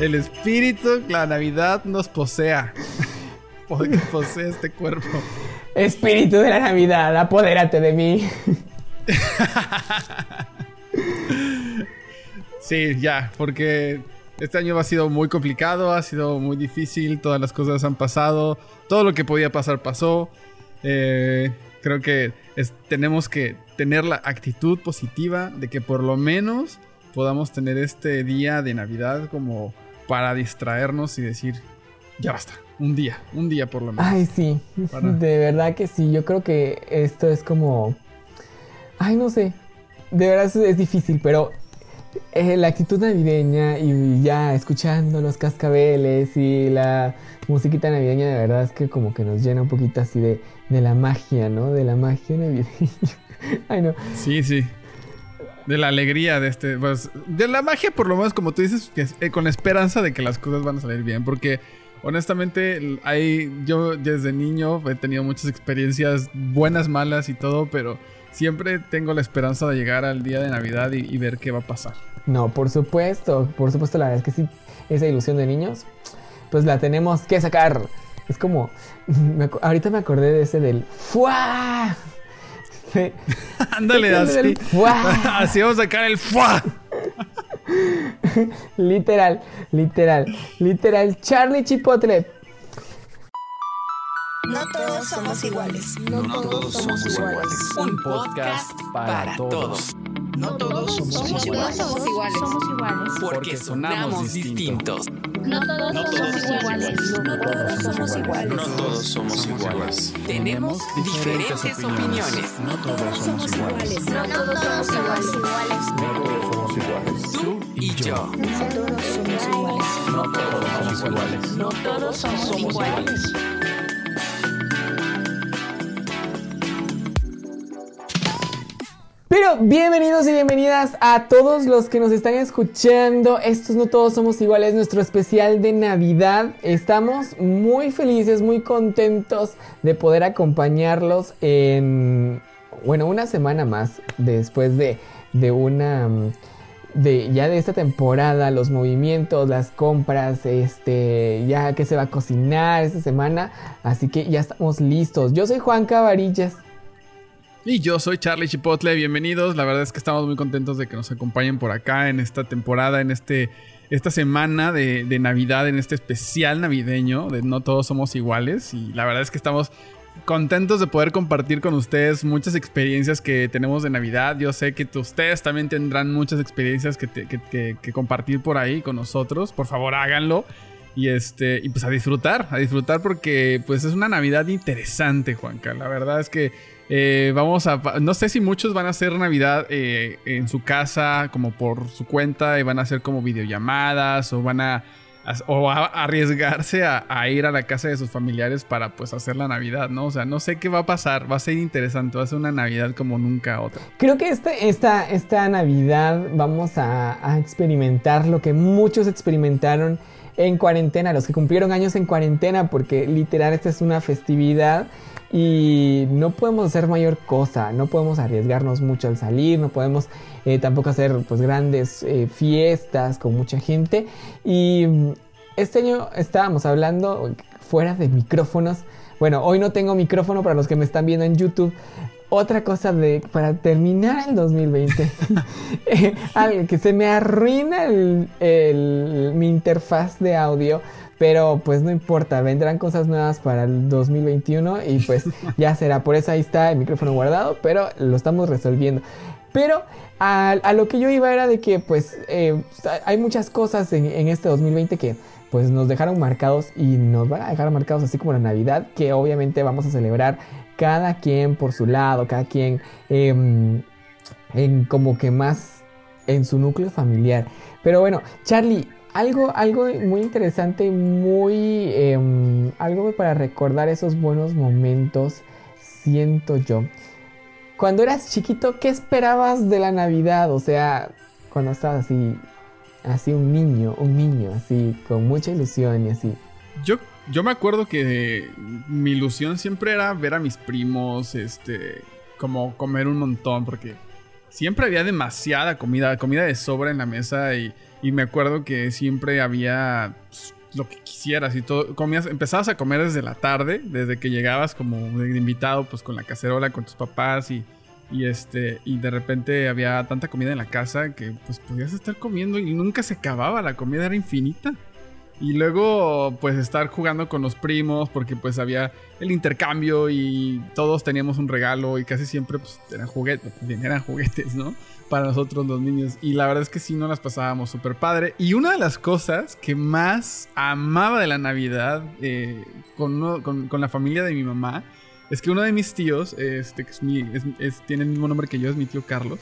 el espíritu, la Navidad nos posea. Porque posee este cuerpo. Espíritu de la Navidad, apodérate de mí. sí, ya, porque este año ha sido muy complicado, ha sido muy difícil, todas las cosas han pasado, todo lo que podía pasar pasó. Eh, creo que tenemos que tener la actitud positiva de que por lo menos podamos tener este día de Navidad como para distraernos y decir, ya basta, un día, un día por lo menos. Ay, sí, de verdad que sí, yo creo que esto es como, ay, no sé, de verdad es difícil, pero eh, la actitud navideña y ya escuchando los cascabeles y la musiquita navideña de verdad es que como que nos llena un poquito así de, de la magia, ¿no? De la magia navideña. Ay, no. Sí, sí. De la alegría de este, pues, de la magia por lo menos como tú dices, eh, con esperanza de que las cosas van a salir bien, porque honestamente hay, yo desde niño he tenido muchas experiencias buenas, malas y todo, pero siempre tengo la esperanza de llegar al día de Navidad y, ver qué va a pasar. No, por supuesto, por supuesto, la verdad es que sí, esa ilusión de niños, pues la tenemos que sacar. Es como, ahorita me acordé de ese del ¡Fua! Ándale, así. así vamos a sacar el ¡Fua! literal, literal, literal. Charlie Chipotle, no todos somos iguales. No, todos somos iguales. Un podcast para todos. No todos somos iguales. somos iguales. Porque sonamos distintos. No todos somos iguales. No todos somos iguales. No todos somos iguales. Tenemos diferentes opiniones. No todos somos iguales. No todos somos iguales. No todos somos iguales. Tú y yo. No todos somos iguales. No todos somos iguales. No todos somos iguales. Pero bienvenidos y bienvenidas a todos los que nos están escuchando. Estos no todos somos iguales, nuestro especial de Navidad. Estamos muy felices, muy contentos de poder acompañarlos en, bueno, una semana más después de, de una... De, ya de esta temporada, los movimientos, las compras, este, ya que se va a cocinar esta semana, así que ya estamos listos. Yo soy Juan Cabarillas. Y yo soy Charlie Chipotle, bienvenidos. La verdad es que estamos muy contentos de que nos acompañen por acá en esta temporada, en este, esta semana de, Navidad, en este especial navideño de No Todos Somos Iguales. Y la verdad es que estamos contentos de poder compartir con ustedes muchas experiencias que tenemos de Navidad. Yo sé que ustedes también tendrán muchas experiencias que, que, compartir por ahí con nosotros. Por favor, háganlo. Y este, y pues a disfrutar, a disfrutar porque pues es una Navidad interesante, Juanca. La verdad es que eh, vamos a. No sé si muchos van a hacer Navidad eh, en su casa, como por su cuenta, y van a hacer como videollamadas, o van a. o arriesgarse a, ir a la casa de sus familiares para pues hacer la Navidad, ¿no? O sea, no sé qué va a pasar, va a ser interesante, va a ser una Navidad como nunca otra. Creo que este, esta, esta Navidad vamos a experimentar lo que muchos experimentaron en cuarentena, los que cumplieron años en cuarentena, porque literal esta es una festividad y no podemos hacer mayor cosa, no podemos arriesgarnos mucho al salir, no podemos eh, tampoco hacer pues grandes eh, fiestas con mucha gente. Y mm, este año estábamos hablando fuera de micrófonos, bueno hoy no tengo micrófono para los que me están viendo en YouTube, otra cosa de para terminar el 2020 eh, algo que se me arruina mi interfaz de audio pero pues no importa, vendrán cosas nuevas para el 2021 y pues ya será. Por eso ahí está el micrófono guardado, pero lo estamos resolviendo. Pero a, lo que yo iba era de que pues eh, hay muchas cosas en, este 2020 que pues nos dejaron marcados y nos van a dejar marcados así como la Navidad, que obviamente vamos a celebrar cada quien por su lado, cada quien em, en como que más en su núcleo familiar. Pero bueno, Charlie, algo, algo muy interesante, muy... Em, algo para recordar esos buenos momentos, siento yo. Cuando eras chiquito, ¿qué esperabas de la Navidad? O sea, cuando estabas así, así un niño, un niño, así, con mucha ilusión y así. Yo, yo me acuerdo que mi ilusión siempre era ver a mis primos, este, como comer un montón, porque siempre había demasiada comida, comida de sobra en la mesa y, y me acuerdo que siempre había pues, lo que quisieras y todo. Comías, empezabas a comer desde la tarde, desde que llegabas como invitado, pues con la cacerola, con tus papás y, y este y de repente había tanta comida en la casa que pues podías estar comiendo y nunca se acababa, la comida era infinita. Y luego, pues, estar jugando con los primos, porque pues había el intercambio y todos teníamos un regalo y casi siempre, pues, eran juguetes, eran juguetes, ¿no? Para nosotros los niños. Y la verdad es que sí, nos las pasábamos súper padre. Y una de las cosas que más amaba de la Navidad eh, con, uno- con- con la familia de mi mamá es que uno de mis tíos, este, que es mi, es- es- tiene el mismo nombre que yo, es mi tío Carlos.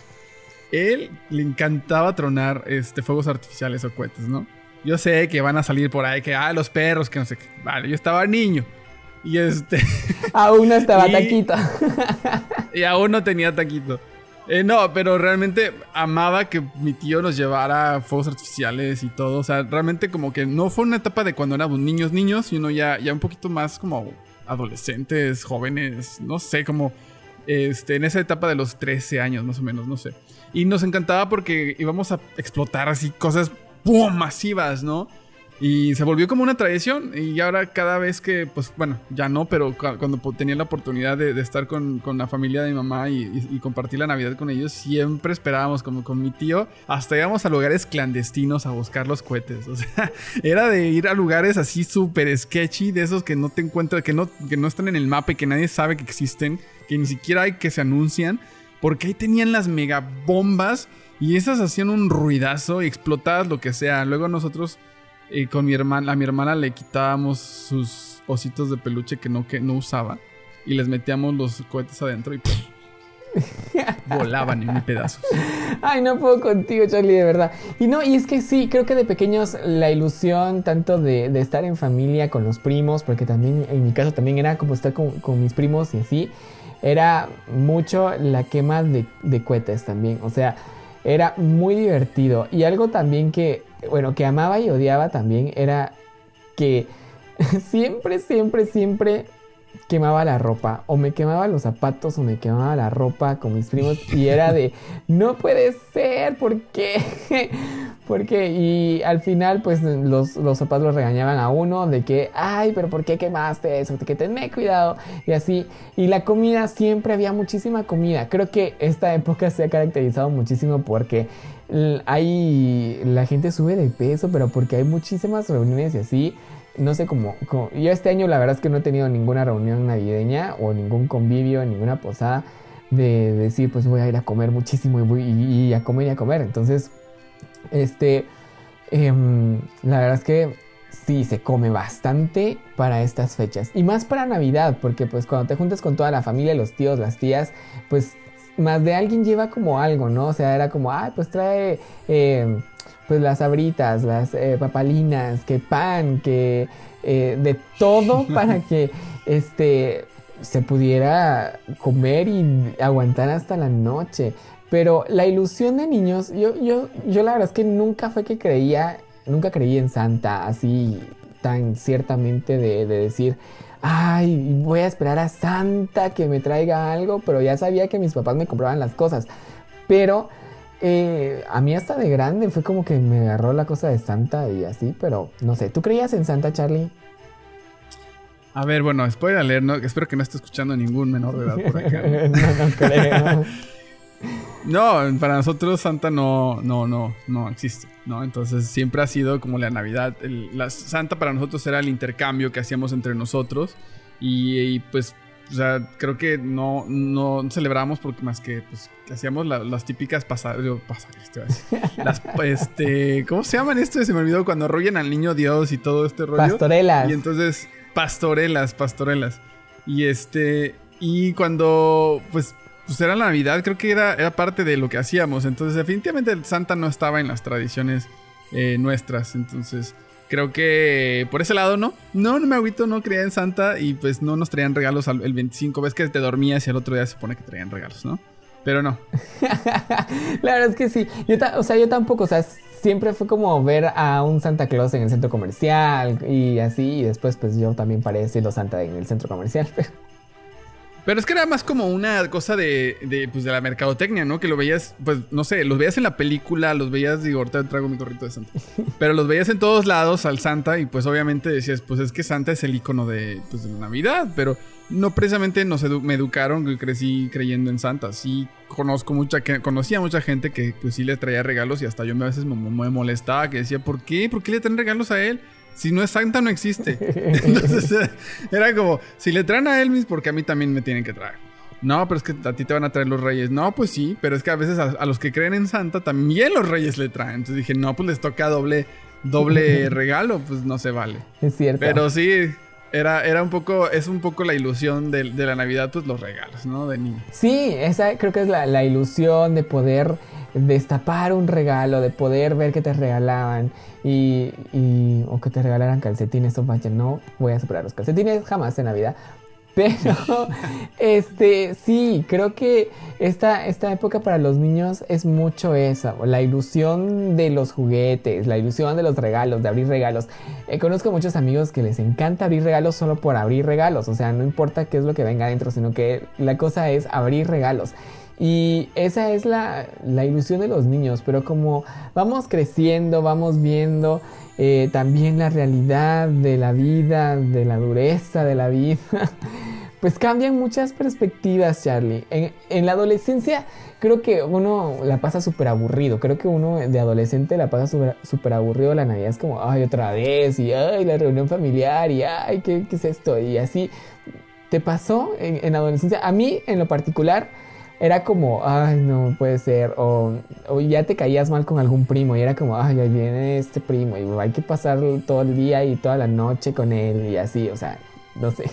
Él le encantaba tronar este, fuegos artificiales o cohetes, ¿no? Yo sé que van a salir por ahí, que, ah, los perros, que no sé qué. Vale, yo estaba niño. Y este, Aún no estaba Y- taquito. y aún no tenía taquito. Eh, no, pero realmente amaba que mi tío nos llevara fuegos artificiales y todo. O sea, realmente como que no fue una etapa de cuando éramos niños, niños, sino ya, ya un poquito más como adolescentes, jóvenes, no sé, como este, en esa etapa de los 13 años más o menos, no sé. Y nos encantaba porque íbamos a explotar así cosas ¡pum! masivas, ¿no? Y se volvió como una tradición. Y ahora cada vez que, pues bueno, ya no, pero cu- cuando tenía la oportunidad de, estar con, con la familia de mi mamá y, compartir la Navidad con ellos, siempre esperábamos, como con mi tío, hasta íbamos a lugares clandestinos a buscar los cohetes. O sea, era de ir a lugares así súper sketchy, de esos que no te encuentras, que no, que no están en el mapa y que nadie sabe que existen, que ni siquiera hay que se anuncian. Porque ahí tenían las mega bombas y esas hacían un ruidazo y explotadas lo que sea. Luego nosotros eh, con mi hermana, a mi hermana le quitábamos sus ositos de peluche que no, que no usaba y les metíamos los cohetes adentro y ¡pum! volaban en pedazos. Ay, no puedo contigo, Charlie, de verdad. Y no, y es que sí, creo que de pequeños la ilusión tanto de, de estar en familia con los primos, porque también en mi caso también era como estar con, con mis primos y así, era mucho la quema de, de cohetes también. O sea, era muy divertido. Y algo también que, bueno, que amaba y odiaba también era que siempre, siempre, siempre quemaba la ropa o me quemaba los zapatos o me quemaba la ropa con mis primos y era de no puede ser, ¿por qué? ¿Por qué? Y al final pues los, los los regañaban a uno de que, ay, pero ¿por qué quemaste eso? Que tenme cuidado y así. Y la comida, siempre había muchísima comida. Creo que esta época se ha caracterizado muchísimo porque hay, la gente sube de peso, pero porque hay muchísimas reuniones y así no sé cómo, Yo este año la verdad es que no he tenido ninguna reunión navideña o ningún convivio, ninguna posada de decir, pues voy a ir a comer muchísimo y a comer y a comer. Entonces, este, em, la verdad es que sí, se come bastante para estas fechas. Y más para Navidad, porque pues cuando te juntas con toda la familia, los tíos, las tías, pues más de alguien lleva como algo, ¿no? O sea, era como, ay, pues trae... em, pues las abritas, las eh, papalinas, que pan, que eh, de todo para que este se pudiera comer y aguantar hasta la noche. Pero la ilusión de niños, yo, yo, yo la verdad es que nunca fue que creía, nunca creí en Santa así tan ciertamente de, de decir, ay, voy a esperar a Santa que me traiga algo, pero ya sabía que mis papás me compraban las cosas. Pero eh, a mí hasta de grande fue como que me agarró la cosa de Santa y así, pero no sé, ¿tú creías en Santa, Charlie? A ver, bueno, spoiler alert, ¿no? espero que no esté escuchando ningún menor de edad por acá. ¿no? no, no creo. No, para nosotros Santa no, no, no, no existe, ¿no? Entonces siempre ha sido como la Navidad. El- la Santa para nosotros era el intercambio que hacíamos entre nosotros y, y, pues, o sea, creo que no, no celebramos porque más que, pues, hacíamos la- las típicas pasadas. Las, este, ¿cómo se llaman esto? Se me olvidó cuando arrollan al niño Dios y todo este rollo. Pastorelas. Y entonces, pastorelas, pastorelas. Y este, y cuando, pues, pues era la Navidad, creo que era, era parte de lo que hacíamos. Entonces, definitivamente el Santa no estaba en las tradiciones eh, nuestras. Entonces, creo que por ese lado no. No, no me agüito, no creía en Santa y pues no nos traían regalos al- el 25. Ves que te dormías y al otro día se supone que traían regalos, ¿no? Pero no. La verdad es que sí. Yo o sea, yo tampoco, o sea, siempre fue como ver a un Santa Claus en el centro comercial y así, y después pues yo también paré siendo Santa en el centro comercial. Pero es que era más como una cosa de, de, pues, de la mercadotecnia, ¿no? Que lo veías, pues, no sé, los veías en la película, los veías, digo, ahorita traigo mi gorrito de Santa. Pero los veías en todos lados al Santa y pues obviamente decías, pues es que Santa es el icono de, pues, de la Navidad, pero no precisamente nos edu- me educaron, que crecí creyendo en Santa. Sí conozco mucha, que conocía mucha gente que pues sí le traía regalos y hasta yo me- a veces me, me molestaba, que decía, ¿por qué? ¿Por qué le traen regalos a él? Si no es Santa, no existe. Entonces era, era como, si le traen a Elvis, porque a mí también me tienen que traer. No, pero es que a ti te van a traer los reyes. No, pues sí, pero es que a veces a, a los que creen en Santa también los reyes le traen. Entonces dije, no, pues les toca doble, doble regalo, pues no se vale. Es cierto. Pero sí, era, era un poco, es un poco la ilusión de, de la Navidad, pues los regalos, ¿no? De niño. Sí, esa creo que es la, la ilusión de poder destapar un regalo, de poder ver que te regalaban y, o que te regalaran calcetines. O vaya, no voy a superar los calcetines jamás en Navidad. Pero, este, sí, creo que esta, esta época para los niños es mucho esa, la ilusión de los juguetes, la ilusión de los regalos, de abrir regalos. Eh, conozco muchos amigos que les encanta abrir regalos solo por abrir regalos, o sea, no importa qué es lo que venga adentro, sino que la cosa es abrir regalos. Y esa es la, la ilusión de los niños, pero como vamos creciendo, vamos viendo eh, también la realidad de la vida, de la dureza de la vida, pues cambian muchas perspectivas, Charlie. En, la adolescencia creo que uno la pasa súper aburrido, creo que uno de adolescente la pasa súper- aburrido, la Navidad es como, ay, otra vez, y ay, la reunión familiar, y ay, ¿qué, qué es esto? Y así, ¿te pasó en, en adolescencia? A mí, en lo particular, era como, ay, no puede ser. O, o ya te caías mal con algún primo y era como, ay, ahí viene este primo y hay que pasar todo el día y toda la noche con él y así, o sea, no sé.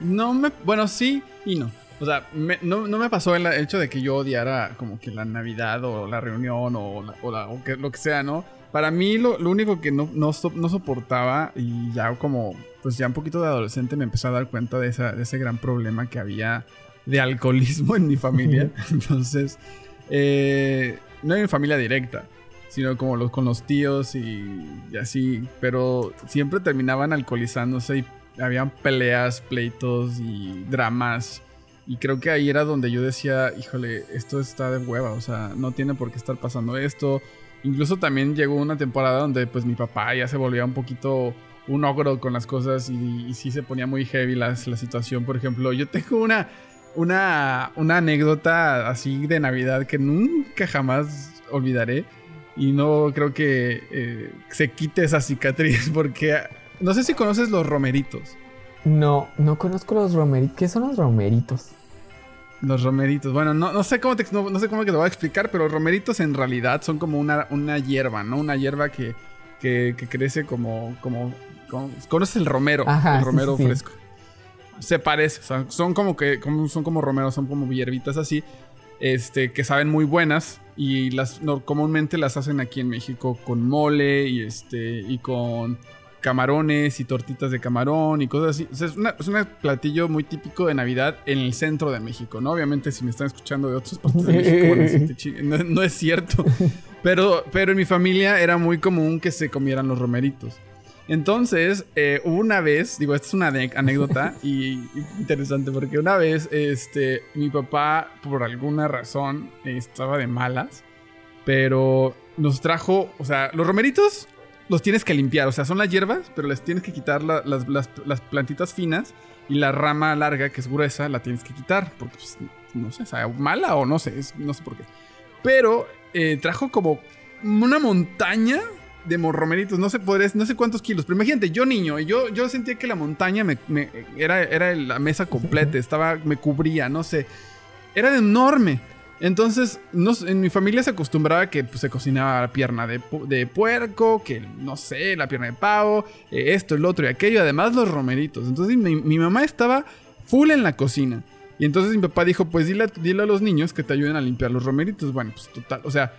No me. Bueno, sí y no. O sea, me- no, no me pasó el hecho de que yo odiara como que la Navidad o la reunión o, la- o la- o que, lo que sea, ¿no? Para mí lo, lo único que no, no, so- no soportaba y ya como, pues ya un poquito de adolescente me empecé a dar cuenta de, esa- de ese gran problema que había de alcoholismo en mi familia. Entonces, eh, no en mi familia directa, sino como los, con los tíos y, y así, pero siempre terminaban alcoholizándose y habían peleas, pleitos y dramas. Y creo que ahí era donde yo decía, híjole, esto está de hueva, o sea, no tiene por qué estar pasando esto. Incluso también llegó una temporada donde pues mi papá ya se volvía un poquito un ogro con las cosas y, y sí se ponía muy heavy la situación. Por ejemplo, yo tengo una, una, una anécdota así de Navidad que nunca jamás olvidaré. Y no creo que eh, se quite esa cicatriz porque no sé si conoces los romeritos. No, no conozco los romeritos. ¿Qué son los romeritos? Los romeritos. Bueno, no, no sé cómo te, no, no sé cómo que te voy a explicar, pero los romeritos en realidad son como una, una hierba, ¿no? Una hierba que, que, que crece como, como, como- ¿Conoces el romero? Ajá, el romero sí, sí. fresco. Se parece, o sea, son como que como, son como romeros, son como hierbitas así, este, que saben muy buenas y las no, comúnmente las hacen aquí en México con mole y este y con camarones y tortitas de camarón y cosas así. O sea, es, una- es un platillo muy típico de Navidad en el centro de México, ¿no? Obviamente si me están escuchando de otras partes de México, van a decir, "Te chi- no, no es cierto. Pero, pero en mi familia era muy común que se comieran los romeritos. Entonces, eh, una vez, digo, esta es una anécdota y, y interesante porque una vez, este, mi papá, por alguna razón, estaba de malas, pero nos trajo, o sea, los romeritos los tienes que limpiar, o sea, son las hierbas, pero les tienes que quitar la- las, las- las plantitas finas y la rama larga, que es gruesa, la tienes que quitar, porque, pues, no sé, sabe mala o no sé, es- no sé por qué. Pero eh, trajo como una montaña de mo- romeritos, no sé, no sé cuántos kilos, pero imagínate, yo niño, yo, yo sentía que la montaña me, era, era la mesa completa, estaba, me cubría, no sé, era enorme. Entonces, en mi familia se acostumbraba que pues, se cocinaba la pierna de, de puerco, que no sé, la pierna de pavo, eh, esto, el otro y aquello, además los romeritos. Entonces mi, mamá estaba full en la cocina. Y entonces mi papá dijo, pues dile, dile a los niños que te ayuden a limpiar los romeritos. Bueno, pues total, o sea,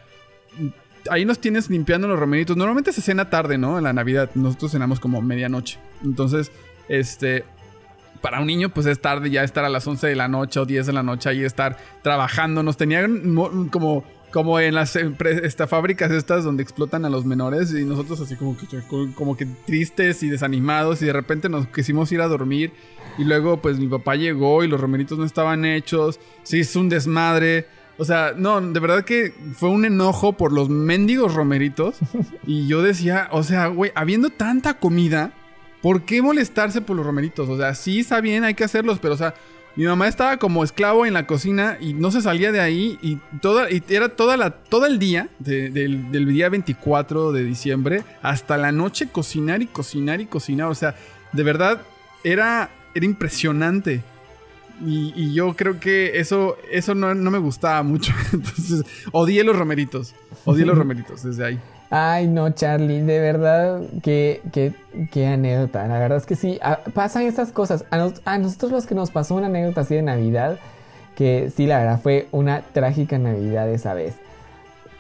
ahí nos tienes limpiando los romeritos. Normalmente se cena tarde, ¿no? En la Navidad. Nosotros cenamos como medianoche. Entonces, este, para un niño, pues es tarde ya estar a las 11 de la noche o 10 de la noche ahí estar trabajando. Nos tenían mo- como como en las esta, fábricas estas donde explotan a los menores y nosotros así como que, como que tristes y desanimados y de repente nos quisimos ir a dormir y luego pues mi papá llegó y los romeritos no estaban hechos, se hizo un desmadre. O sea, no, de verdad que fue un enojo por los mendigos romeritos. Y yo decía, o sea, güey, habiendo tanta comida, ¿por qué molestarse por los romeritos? O sea, sí está bien, hay que hacerlos, pero o sea, mi mamá estaba como esclavo en la cocina y no se salía de ahí y toda y era toda la todo el día de- del, del día 24 de diciembre hasta la noche cocinar y cocinar y cocinar, o sea, de verdad era era impresionante. Y, y yo creo que eso, eso no, no me gustaba mucho. Entonces, odié los romeritos. Odié los romeritos desde ahí. Ay, no, Charlie, de verdad, qué, qué, qué anécdota. La verdad es que sí, pasan estas cosas. A nosotros los que nos pasó una anécdota así de Navidad, que sí, la verdad, fue una trágica Navidad esa vez.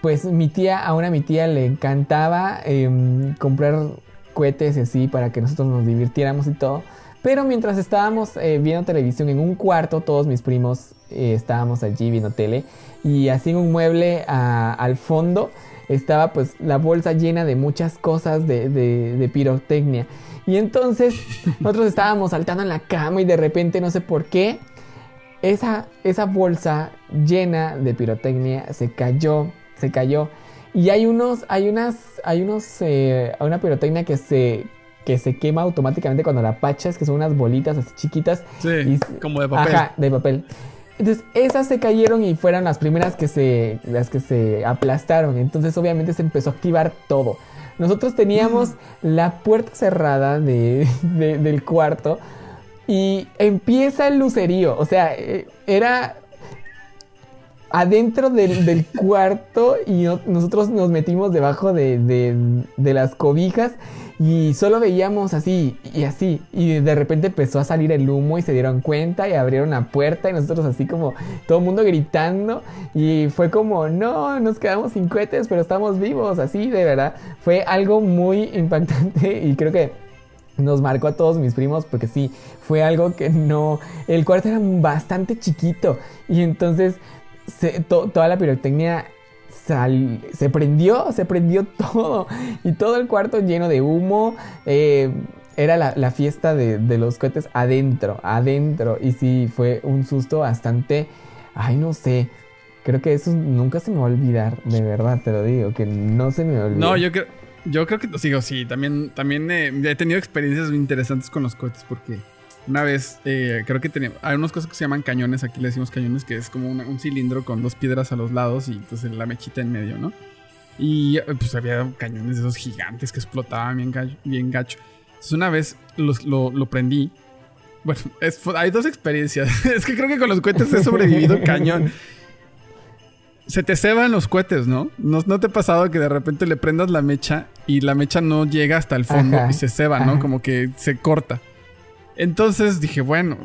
Pues mi tía, a una mi tía le encantaba em, comprar cohetes y así para que nosotros nos divirtiéramos y todo. Pero mientras estábamos eh, viendo televisión en un cuarto, todos mis primos eh, estábamos allí viendo tele. Y así en un mueble a- al fondo estaba pues la bolsa llena de muchas cosas de, de- de pirotecnia. Y entonces nosotros estábamos saltando en la cama y de repente no sé por qué esa, esa bolsa llena de pirotecnia se cayó, se cayó. Y hay unos, hay unas, hay unos, eh, una pirotecnia que se, que se quema automáticamente cuando la pachas, que son unas bolitas así chiquitas. Sí, Y- como de papel. Ajá, de papel. Entonces, esas se cayeron y fueron las primeras que se, las que se aplastaron. Entonces, obviamente, se empezó a activar todo. Nosotros teníamos la puerta cerrada de- de- del cuarto y empieza el lucerío. O sea, eh, era adentro del, del cuarto y no- nosotros nos metimos debajo de, de- de las cobijas y solo veíamos así y así y de repente empezó a salir el humo y se dieron cuenta y abrieron la puerta y nosotros así como todo el mundo gritando y fue como no, nos quedamos sin cohetes pero estamos vivos así de verdad. Fue algo muy impactante y creo que nos marcó a todos mis primos porque sí, fue algo que no... El cuarto era bastante chiquito y entonces se- to- toda la pirotecnia se prendió, se prendió todo y todo el cuarto lleno de humo. eh, era la, la fiesta de, de los cohetes adentro, adentro y sí, fue un susto bastante... Ay, no sé. Creo que eso nunca se me va a olvidar, de verdad te lo digo, que no se me olvida. No, yo creo, yo creo que sigo, sí, también, también eh, he tenido experiencias interesantes con los cohetes porque una vez eh, creo que tenía, hay unas cosas que se llaman cañones, aquí le decimos cañones, que es como una- un cilindro con dos piedras a los lados y pues la mechita en medio, ¿no? Y pues había cañones de esos gigantes que explotaban bien, gacho. Bien gacho. Entonces una vez los- lo, lo prendí. Bueno, es- hay dos experiencias. es que creo que con los cohetes he sobrevivido cañón. Se te ceban los cohetes, ¿no? ¿no? ¿No te ha pasado que de repente le prendas la mecha y la mecha no llega hasta el fondo Ajá, y se ceba, ¿no? ajá. Como que se corta. Entonces dije, bueno,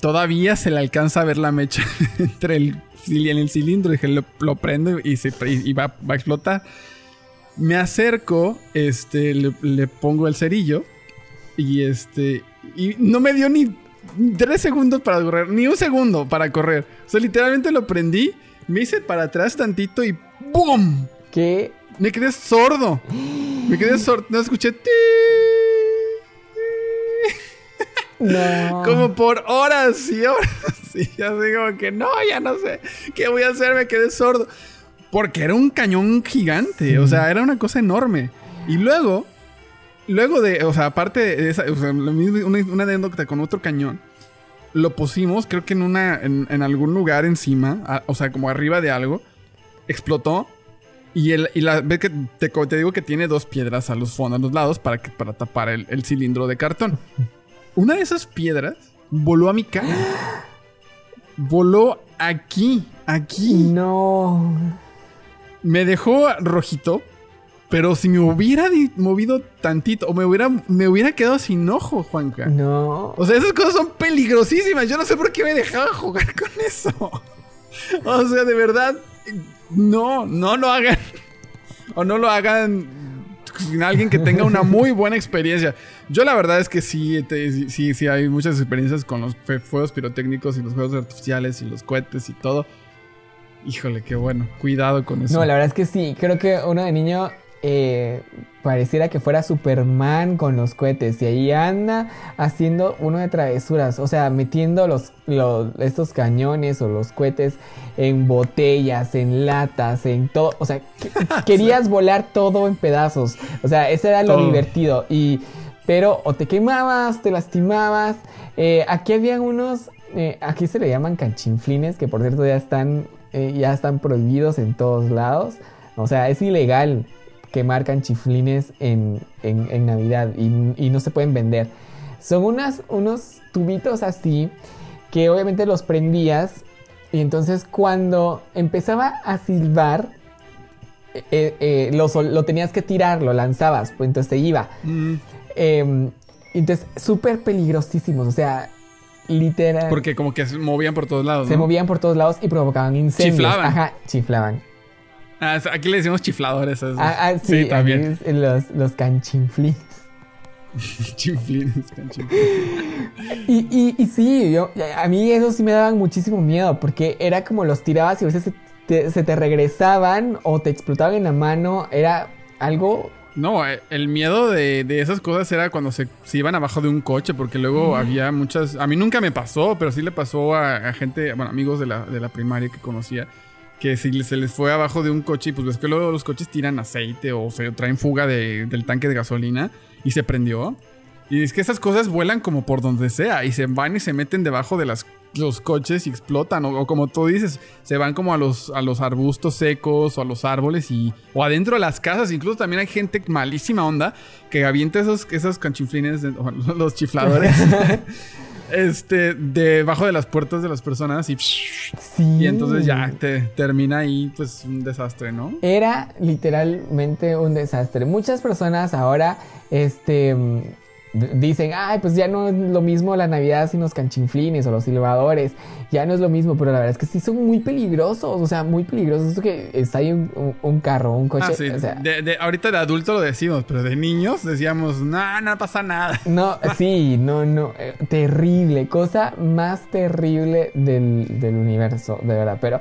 todavía se le alcanza a ver la mecha entre el, en el cilindro. Dije, lo, lo prendo y, se, y va, va a explotar. Me acerco, este, le, le pongo el cerillo y este, y no me dio ni tres segundos para correr, ni un segundo para correr. O sea, literalmente lo prendí, me hice para atrás tantito y ¡boom! Que Me quedé sordo. Me quedé sordo. No escuché. "Ti". No. Como por horas y horas. Y así como que no, ya no sé qué voy a hacer. Me quedé sordo. Porque era un cañón gigante. O sea, era una cosa enorme. Y luego, luego de, o sea, aparte de esa, o sea, una, una anécdota con otro cañón. Lo pusimos, creo que en una, en, en algún lugar encima, a- o sea, como arriba de algo. Explotó. Y, el, y la, ve que te, te digo que tiene dos piedras a los fondos, a los lados, para, que, para tapar el, el cilindro de cartón. Una de esas piedras voló a mi cara. Voló aquí, aquí. No. Me dejó rojito. Pero si me hubiera movido tantito, o me hubiera, me hubiera quedado sin ojo, Juanca. No. O sea, esas cosas son peligrosísimas. Yo no sé por qué me dejaba jugar con eso. O sea, de verdad, no, no lo hagan. O no lo hagan sin alguien que tenga una muy buena experiencia. Yo la verdad es que sí, sí, sí, hay muchas experiencias con los fuegos pirotécnicos y los juegos artificiales y los cohetes y todo. Híjole, qué bueno. Cuidado con eso. No, la verdad es que sí. Creo que uno de niño eh, pareciera que fuera Superman con los cohetes. Y ahí anda haciendo uno de travesuras. O sea, metiendo los, los- estos cañones o los cohetes en botellas, en latas, en todo. O sea, que- querías volar todo en pedazos. O sea, ese era lo Todo. divertido. Y. Pero o te quemabas, te lastimabas. Eh, aquí habían unos. eh, aquí se le llaman canchinflines, que por cierto ya están, ya están prohibidos en todos lados. O sea, es ilegal quemar canchinflines en, en- en Navidad y, y no se pueden vender. Son unas, unos tubitos así que obviamente los prendías y entonces cuando empezaba a silbar, eh, eh, lo, sol- lo tenías que tirar, lo lanzabas, pues entonces te iba. Mm, Eh, entonces, súper peligrosísimos, o sea, literal. porque como que se movían por todos lados. se ¿no? movían por todos lados y provocaban incendios. Chiflaban. Ajá, chiflaban. Ah, aquí le decimos chifladores. esos. Ah, ah, sí, también. los, los canchinflines. Chinflines, canchinflines. Y, y, y sí, yo, a mí eso sí me daban muchísimo miedo porque era como los tirabas y a veces se te, se te regresaban o te explotaban en la mano. Era algo. No, eh, el miedo de, de esas cosas era cuando se, se iban abajo de un coche, porque luego había muchas... A mí nunca me pasó, pero sí le pasó a, a gente, bueno, amigos de la, de la primaria que conocía, que si se les fue abajo de un coche y pues ves que luego los coches tiran aceite o se traen fuga de- del tanque de gasolina y se prendió. Y es que esas cosas vuelan como por donde sea y se van y se meten debajo de las, los coches y explotan. O, como tú dices, se van como a los, a los arbustos secos o a los árboles y, o adentro de las casas. Incluso también hay gente malísima onda que avienta esos, esos canchinflines, los chifladores, este, debajo de las puertas de las personas y, Sí. y entonces ya te termina ahí pues un desastre, ¿no? Era literalmente un desastre. Muchas personas ahora, este, dicen, ay, pues ya no es lo mismo la Navidad sin los canchinflines o los silbadores. Ya no es lo mismo, pero la verdad es que sí son muy peligrosos, o sea, muy peligrosos. Eso que está ahí un, un- un carro, un coche, Ah, sí. o sea, de, de- ahorita de adulto lo decimos, pero de niños decíamos, no, no pasa nada. No, sí, no, no, eh, terrible, cosa más terrible del, del universo, de verdad. Pero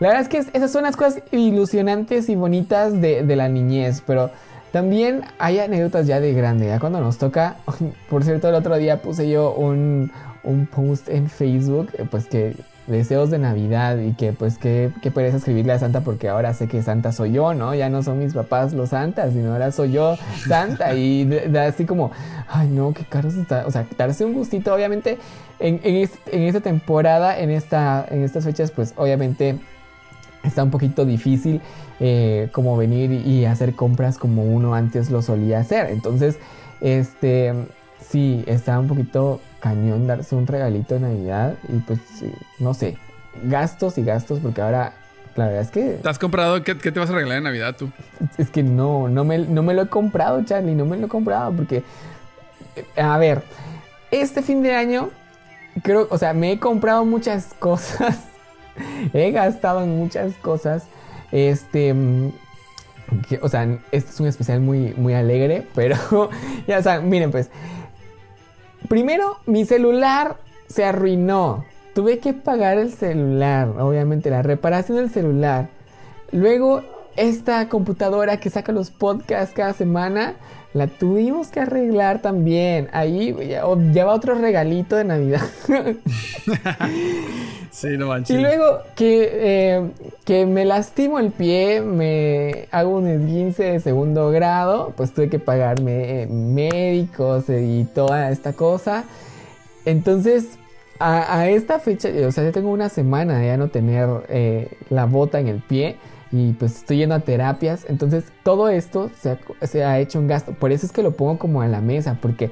la verdad es que es- esas son las cosas ilusionantes y bonitas de, de la niñez, pero también hay anécdotas ya de grande, ya cuando nos toca, por cierto, el otro día puse yo un, un post en Facebook, eh, pues que deseos de Navidad y que pues que, que pereza escribirle a Santa porque ahora sé que Santa soy yo, ¿no? Ya no son mis papás los santas, sino ahora soy yo Santa y de así como, ay no, qué caro se está, o sea, darse un gustito, obviamente, en, en esta temporada, en, esta, en estas fechas, pues obviamente está un poquito difícil eh, como venir y hacer compras como uno antes lo solía hacer. Entonces, este, sí, está un poquito cañón darse un regalito de Navidad y pues, no sé, gastos y gastos porque ahora, la verdad es que, ¿Te has comprado? ¿Qué, qué te vas a regalar en Navidad tú? es que no, no me, no me lo he comprado, Charlie, no me lo he comprado porque, eh, a ver, este fin de año, creo, o sea, me he comprado muchas cosas, he gastado en muchas cosas, este, o sea, este es un especial muy, muy alegre, pero, ya, sea, miren pues, primero, mi celular se arruinó, tuve que pagar el celular, obviamente, la reparación del celular. Luego, esta computadora que saca los podcasts cada semana, la tuvimos que arreglar también. Ahí ya, va otro regalito de Navidad. Sí, no manches. y luego que, eh, que me lastimo el pie, me hago un esguince de segundo grado, pues tuve que pagarme eh, médicos y toda esta cosa. Entonces, a, a esta fecha, o sea, ya tengo una semana de ya no tener eh, la bota en el pie y pues estoy yendo a terapias. Entonces, todo esto se ha, hecho un gasto. Por eso es que lo pongo como a la mesa, porque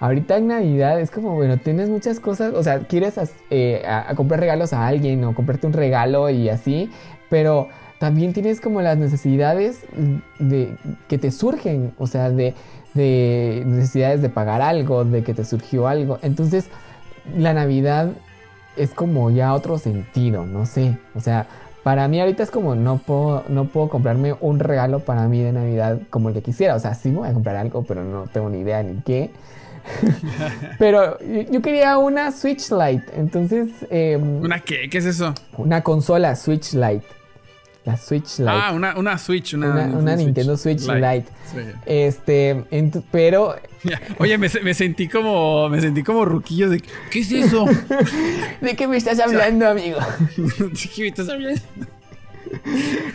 ahorita en Navidad es como, bueno, tienes muchas cosas, o sea, quieres eh, a comprar regalos a alguien o comprarte un regalo y así, pero también tienes como las necesidades de que te surgen, o sea, de, de necesidades de pagar algo, de que te surgió algo. Entonces, la Navidad es como ya otro sentido, no sé. O sea, para mí ahorita es como no puedo, no puedo comprarme un regalo para mí de Navidad como el que quisiera. O sea, sí me voy a comprar algo, pero no tengo ni idea ni qué. pero yo- quería una Switch Lite, entonces... em, ¿Una qué? ¿Qué es eso? una consola Switch Lite. La Switch Lite. Ah, una, una Switch, una, Una- una Nintendo Switch Lite. Sí. Este, pero Ya. Oye, me, me sentí como. Me sentí como ruquillo de. ¿Qué es eso? ¿de qué me estás hablando, amigo? ¿De qué me estás hablando?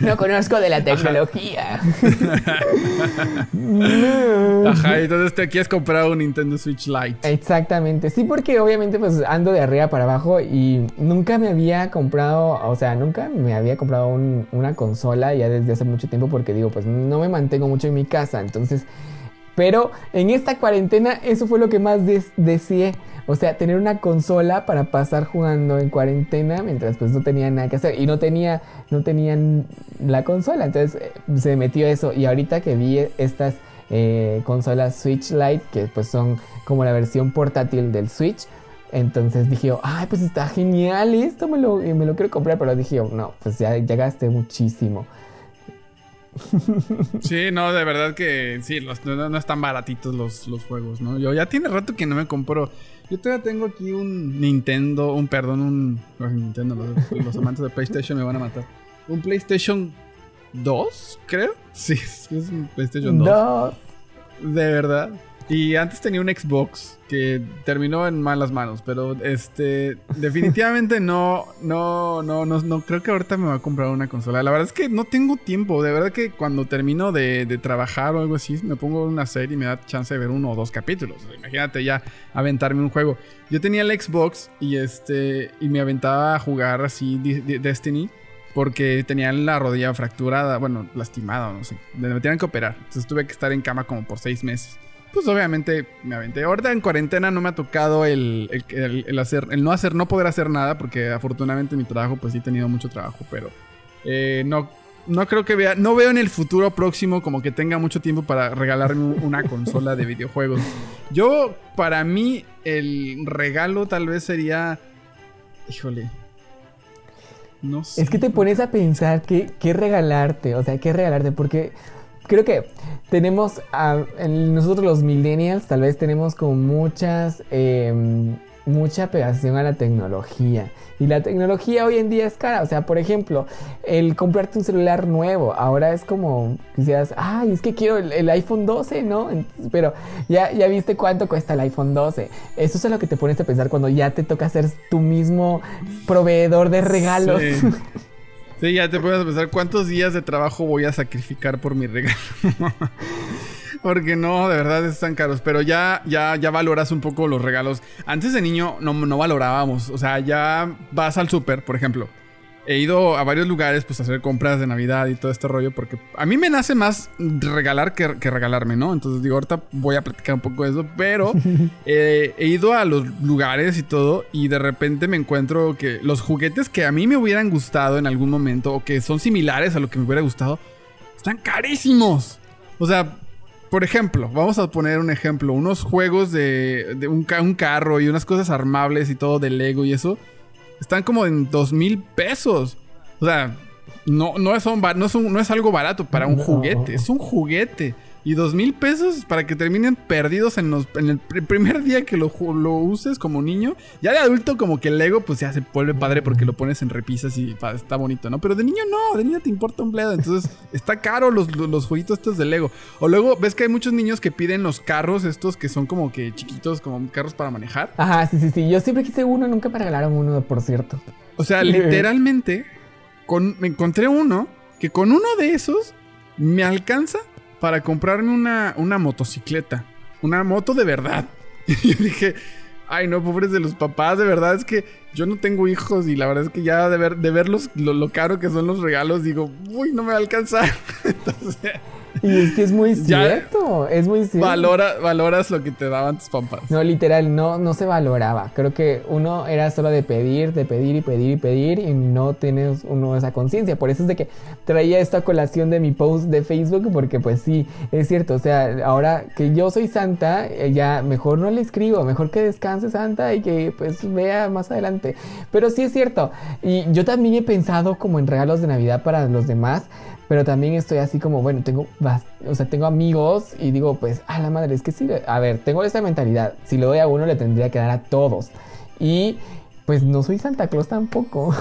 No conozco de la tecnología. Ajá, entonces te quieres comprar un Nintendo Switch Lite. Exactamente, sí, porque obviamente pues ando de arriba para abajo y nunca me había comprado, o sea, nunca me había comprado un- una consola ya desde hace mucho tiempo porque digo, pues no me mantengo mucho en mi casa, entonces, pero en esta cuarentena eso fue lo que más des- deseé, o sea, tener una consola para pasar jugando en cuarentena mientras pues no tenía nada que hacer y no tenía, no tenían la consola, entonces eh, se metió eso y ahorita que vi estas eh, consolas Switch Lite que pues son como la versión portátil del Switch. Entonces dije, ay, pues está genial esto, me lo, me lo quiero comprar, pero dije, no, pues ya, ya gasté muchísimo. Sí, no, de verdad que sí, los- no, no están baratitos los, los juegos, ¿no? Yo ya tiene rato que no me compro. Yo todavía tengo aquí un Nintendo, un perdón, un. no, Nintendo, los, los amantes de PlayStation me van a matar. Un PlayStation 2, creo. Sí, es un PlayStation 2. Dos. De verdad. Y antes tenía un Xbox que terminó en malas manos, pero este definitivamente no, no, no, no, no creo que ahorita me va a comprar una consola. La verdad es que no tengo tiempo. De verdad que cuando termino de, de trabajar o algo así, me pongo una serie y me da chance de ver uno o dos capítulos. Imagínate ya aventarme un juego. Yo tenía el Xbox y este y me aventaba a jugar así Destiny. Porque tenía la rodilla fracturada, bueno, lastimada, no sé. Me tenían que operar. Entonces tuve que estar en cama como por seis meses. Pues obviamente me aventé. Ahorita en cuarentena no me ha tocado el, el- el- el hacer, el no hacer, no poder hacer nada, porque afortunadamente mi trabajo, pues sí he tenido mucho trabajo, pero eh, no, no creo que vea, no veo en el futuro próximo como que tenga mucho tiempo para regalarme un- una consola de videojuegos. Yo, para mí, el regalo tal vez sería, híjole, no sé. Es que te pones a pensar qué, qué regalarte, o sea, qué regalarte, porque creo que tenemos, a- en nosotros los millennials, tal vez tenemos como muchas, em, mucha pegación a la tecnología. Y la tecnología hoy en día es cara. O sea, por ejemplo, el comprarte un celular nuevo, ahora es como quisieras, ay, es que quiero el, el iPhone 12, ¿no? Entonces, pero ya, ya viste cuánto cuesta el iPhone 12. Eso es a lo que te pones a pensar cuando ya te toca ser tú mismo proveedor de regalos. Sí. Sí, ya te puedes pensar cuántos días de trabajo voy a sacrificar por mi regalo. Porque no, de verdad están caros. Pero ya, ya, ya valoras un poco los regalos. Antes de niño no, no valorábamos. O sea, ya vas al súper, por ejemplo. He ido a varios lugares pues a hacer compras de Navidad y todo este rollo porque a mí me nace más regalar que, que regalarme, ¿no? Entonces digo, ahorita voy a platicar un poco de eso, pero eh, he ido a los lugares y todo y de repente me encuentro que los juguetes que a mí me hubieran gustado en algún momento o que son similares a lo que me hubiera gustado, están carísimos. O sea, por ejemplo, vamos a poner un ejemplo, unos juegos de, de un carro y unas cosas armables y todo de Lego y eso, están como en dos mil pesos. O sea, no, no, es un ba- no, es un- no es algo barato para un No. juguete, es un juguete. Y dos mil pesos para que terminen perdidos en, los- en el pr- primer día que lo, uses como niño. Ya de adulto como que el Lego pues ya se vuelve padre porque lo pones en repisas y está bonito, ¿no? Pero de niño no, de niño te importa un bledo. Entonces está caro los, los, los jueguitos estos de Lego. O luego ves que hay muchos niños que piden los carros estos que son como que chiquitos, como carros para manejar. Ajá, sí, sí, sí. Yo siempre quise uno, nunca me regalaron uno, por cierto. O sea, literalmente con, me encontré uno que con uno de esos me alcanza para comprarme una, una motocicleta. Una moto de verdad. Y yo dije, ay no, pobres de los papás, de verdad es que yo no tengo hijos y la verdad es que ya de ver, de verlos lo, lo caro que son los regalos, digo, uy, no me va a alcanzar. Entonces, Y es que es muy cierto, es muy cierto. valora, valoras lo que te daban tus papás. No, literal, no, no se valoraba. Creo que uno era solo de pedir, de pedir y pedir y pedir y no tienes uno esa conciencia. Por eso es de que traía esta colación de mi post de Facebook porque pues sí, es cierto. O sea, ahora que yo soy Santa, eh, ya mejor no le escribo, mejor que descanse Santa y que pues vea más adelante. Pero sí es cierto. Y yo también he pensado como en regalos de Navidad para los demás. Pero también estoy así como, bueno, tengo, o sea, tengo amigos y digo, pues, a la madre, es que sí, a ver, tengo esa mentalidad. Si lo doy a uno, le tendría que dar a todos. Y pues no soy Santa Claus tampoco.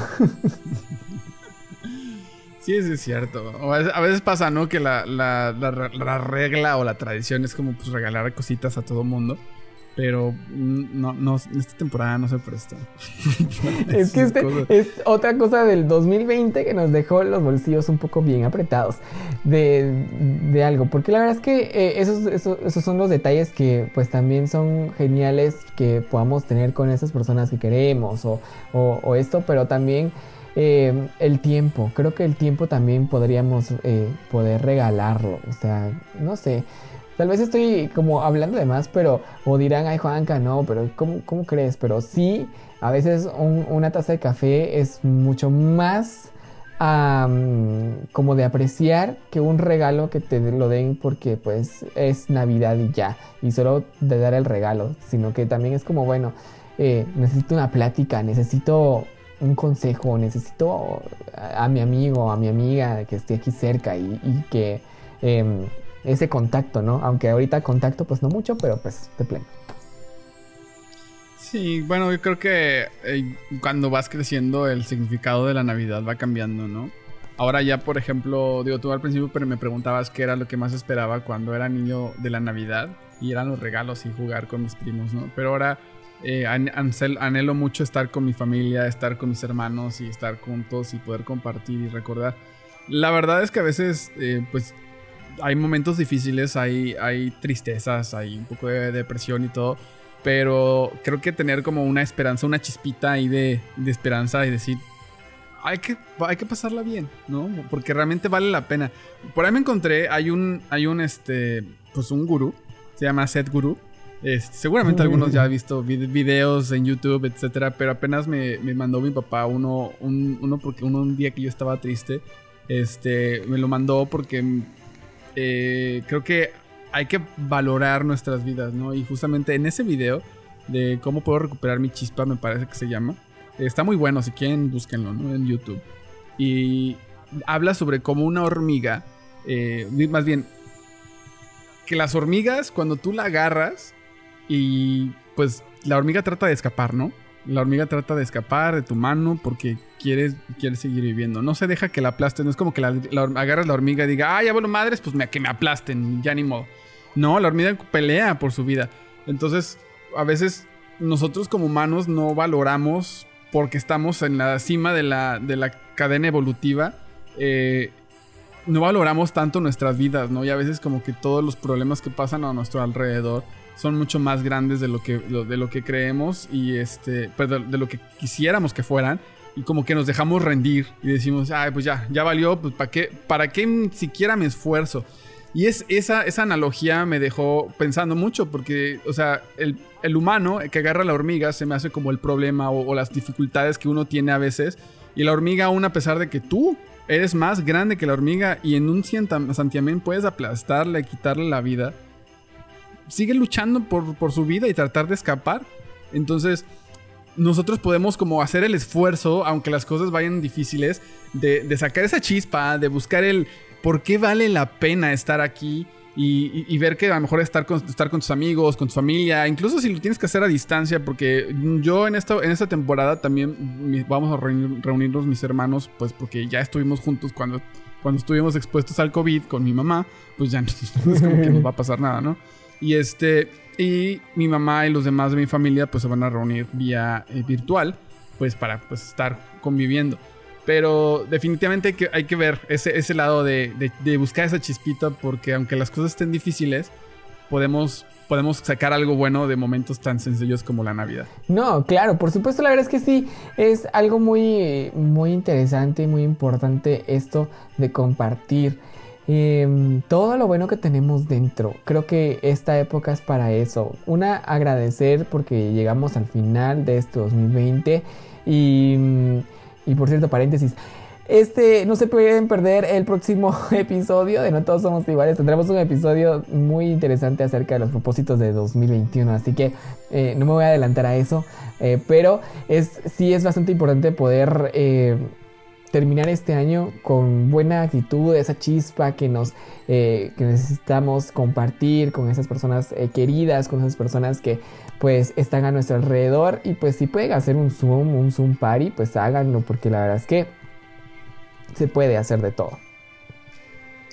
Sí, sí es cierto. A veces, pasa, ¿no? Que la, la- la regla o la tradición es como pues regalar cositas a todo mundo. Pero no, no, esta temporada no se presta. Es que este cosas. es otra cosa del 2020 que nos dejó los bolsillos un poco bien apretados de, de algo. Porque la verdad es que eh, esos, esos, esos son los detalles que pues también son geniales que podamos tener con esas personas que queremos o, o- o esto, pero también eh, el tiempo. Creo que el tiempo también podríamos eh, poder regalarlo. O sea, no sé. Tal vez estoy como hablando de más, pero o dirán, ay Juanca, no, pero ¿cómo, cómo crees? Pero sí, a veces un- una taza de café es mucho más am, como de apreciar que un regalo que te lo den porque pues es Navidad y ya, y solo de dar el regalo, sino que también es como, bueno, eh, necesito una plática, necesito un consejo, necesito a, mi amigo, a mi amiga que esté aquí cerca y, y que em, ese contacto, ¿no? Aunque ahorita contacto pues no mucho, pero pues de pleno. Sí, bueno, yo creo que eh, cuando vas creciendo el significado de la Navidad va cambiando, ¿no? Ahora ya, por ejemplo, digo, tú al principio pero me preguntabas qué era lo que más esperaba cuando era niño de la Navidad y eran los regalos y jugar con mis primos, ¿no? Pero ahora eh, an- anhelo mucho estar con mi familia, estar con mis hermanos y estar juntos y poder compartir y recordar. La verdad es que a veces, eh, pues, hay momentos difíciles, hay, hay tristezas, hay un poco de depresión y todo. Pero creo que tener como una esperanza, una chispita ahí de, de esperanza y decir, hay que, hay que pasarla bien, ¿no? Porque realmente vale la pena. Por ahí me encontré, hay un, hay un, este, pues un gurú, se llama Seth Guru. Este, seguramente algunos ya han visto vid- videos en YouTube, etcétera, pero apenas me, me mandó mi papá uno, un, uno porque uno un día que yo estaba triste, este, me lo mandó porque eh, creo que hay que valorar nuestras vidas, ¿no? Y justamente en ese video de cómo puedo recuperar mi chispa, me parece que se llama, está muy bueno, si quieren búsquenlo, ¿no? En YouTube. Y habla sobre cómo una hormiga, eh, más bien, que las hormigas, cuando tú la agarras y pues la hormiga trata de escapar, ¿no? La hormiga trata de escapar de tu mano porque quieres, quieres seguir viviendo. No se deja que la aplasten. No es como que la, la agarras la hormiga y diga, ya bueno, madres, pues me, que me aplasten, ya ni modo. No, la hormiga pelea por su vida. Entonces, a veces nosotros como humanos no valoramos porque estamos en la cima de la, de la cadena evolutiva. eh, no valoramos tanto nuestras vidas, ¿no? Y a veces como que todos los problemas que pasan a nuestro alrededor son mucho más grandes de lo que, de lo que creemos y este, pues de, lo que quisiéramos que fueran. Y como que nos dejamos rendir y decimos, ay, pues ya, ya valió, pues ¿para qué, para qué siquiera me esfuerzo? Y es, esa, esa analogía me dejó pensando mucho porque, o sea, el, el humano que agarra la hormiga se me hace como el problema o, las dificultades que uno tiene a veces. Y la hormiga aún a pesar de que tú eres más grande que la hormiga y en un santiamén puedes aplastarle, quitarle la vida, sigue luchando por, por su vida y tratar de escapar. Entonces, nosotros podemos como hacer el esfuerzo, aunque las cosas vayan difíciles, de, de sacar esa chispa, de buscar el por qué vale la pena estar aquí y, y- y ver que a lo mejor estar con, estar con tus amigos, con tu familia, incluso si lo tienes que hacer a distancia, porque yo en esta, en esta temporada también vamos a reunir- reunirnos mis hermanos, pues porque ya estuvimos juntos cuando, cuando estuvimos expuestos al COVID con mi mamá, pues ya no, es como que nos va a pasar nada, ¿no? Y este, y mi mamá y los demás de mi familia pues se van a reunir vía eh, virtual, pues para pues estar conviviendo. Pero definitivamente hay que, hay que ver ese, ese lado de, de- buscar esa chispita porque aunque las cosas estén difíciles, podemos, podemos sacar algo bueno de momentos tan sencillos como la Navidad. No, claro, por supuesto, la verdad es que sí, es algo muy, muy interesante y muy importante esto de compartir em, todo lo bueno que tenemos dentro. Creo que esta época es para eso. Una, agradecer porque llegamos al final de este 2020 y, mm, y por cierto, paréntesis. Este, no se pueden perder el próximo episodio de No Todos Somos Iguales. Tendremos un episodio muy interesante acerca de los propósitos de 2021. Así que eh, no me voy a adelantar a eso. eh, pero es, sí es bastante importante poder eh, terminar este año con buena actitud, esa chispa que nos eh, que necesitamos compartir con esas personas eh, queridas, con esas personas que pues están a nuestro alrededor. Y pues si pueden hacer un Zoom, un Zoom party, pues háganlo. Porque la verdad es que se puede hacer de todo.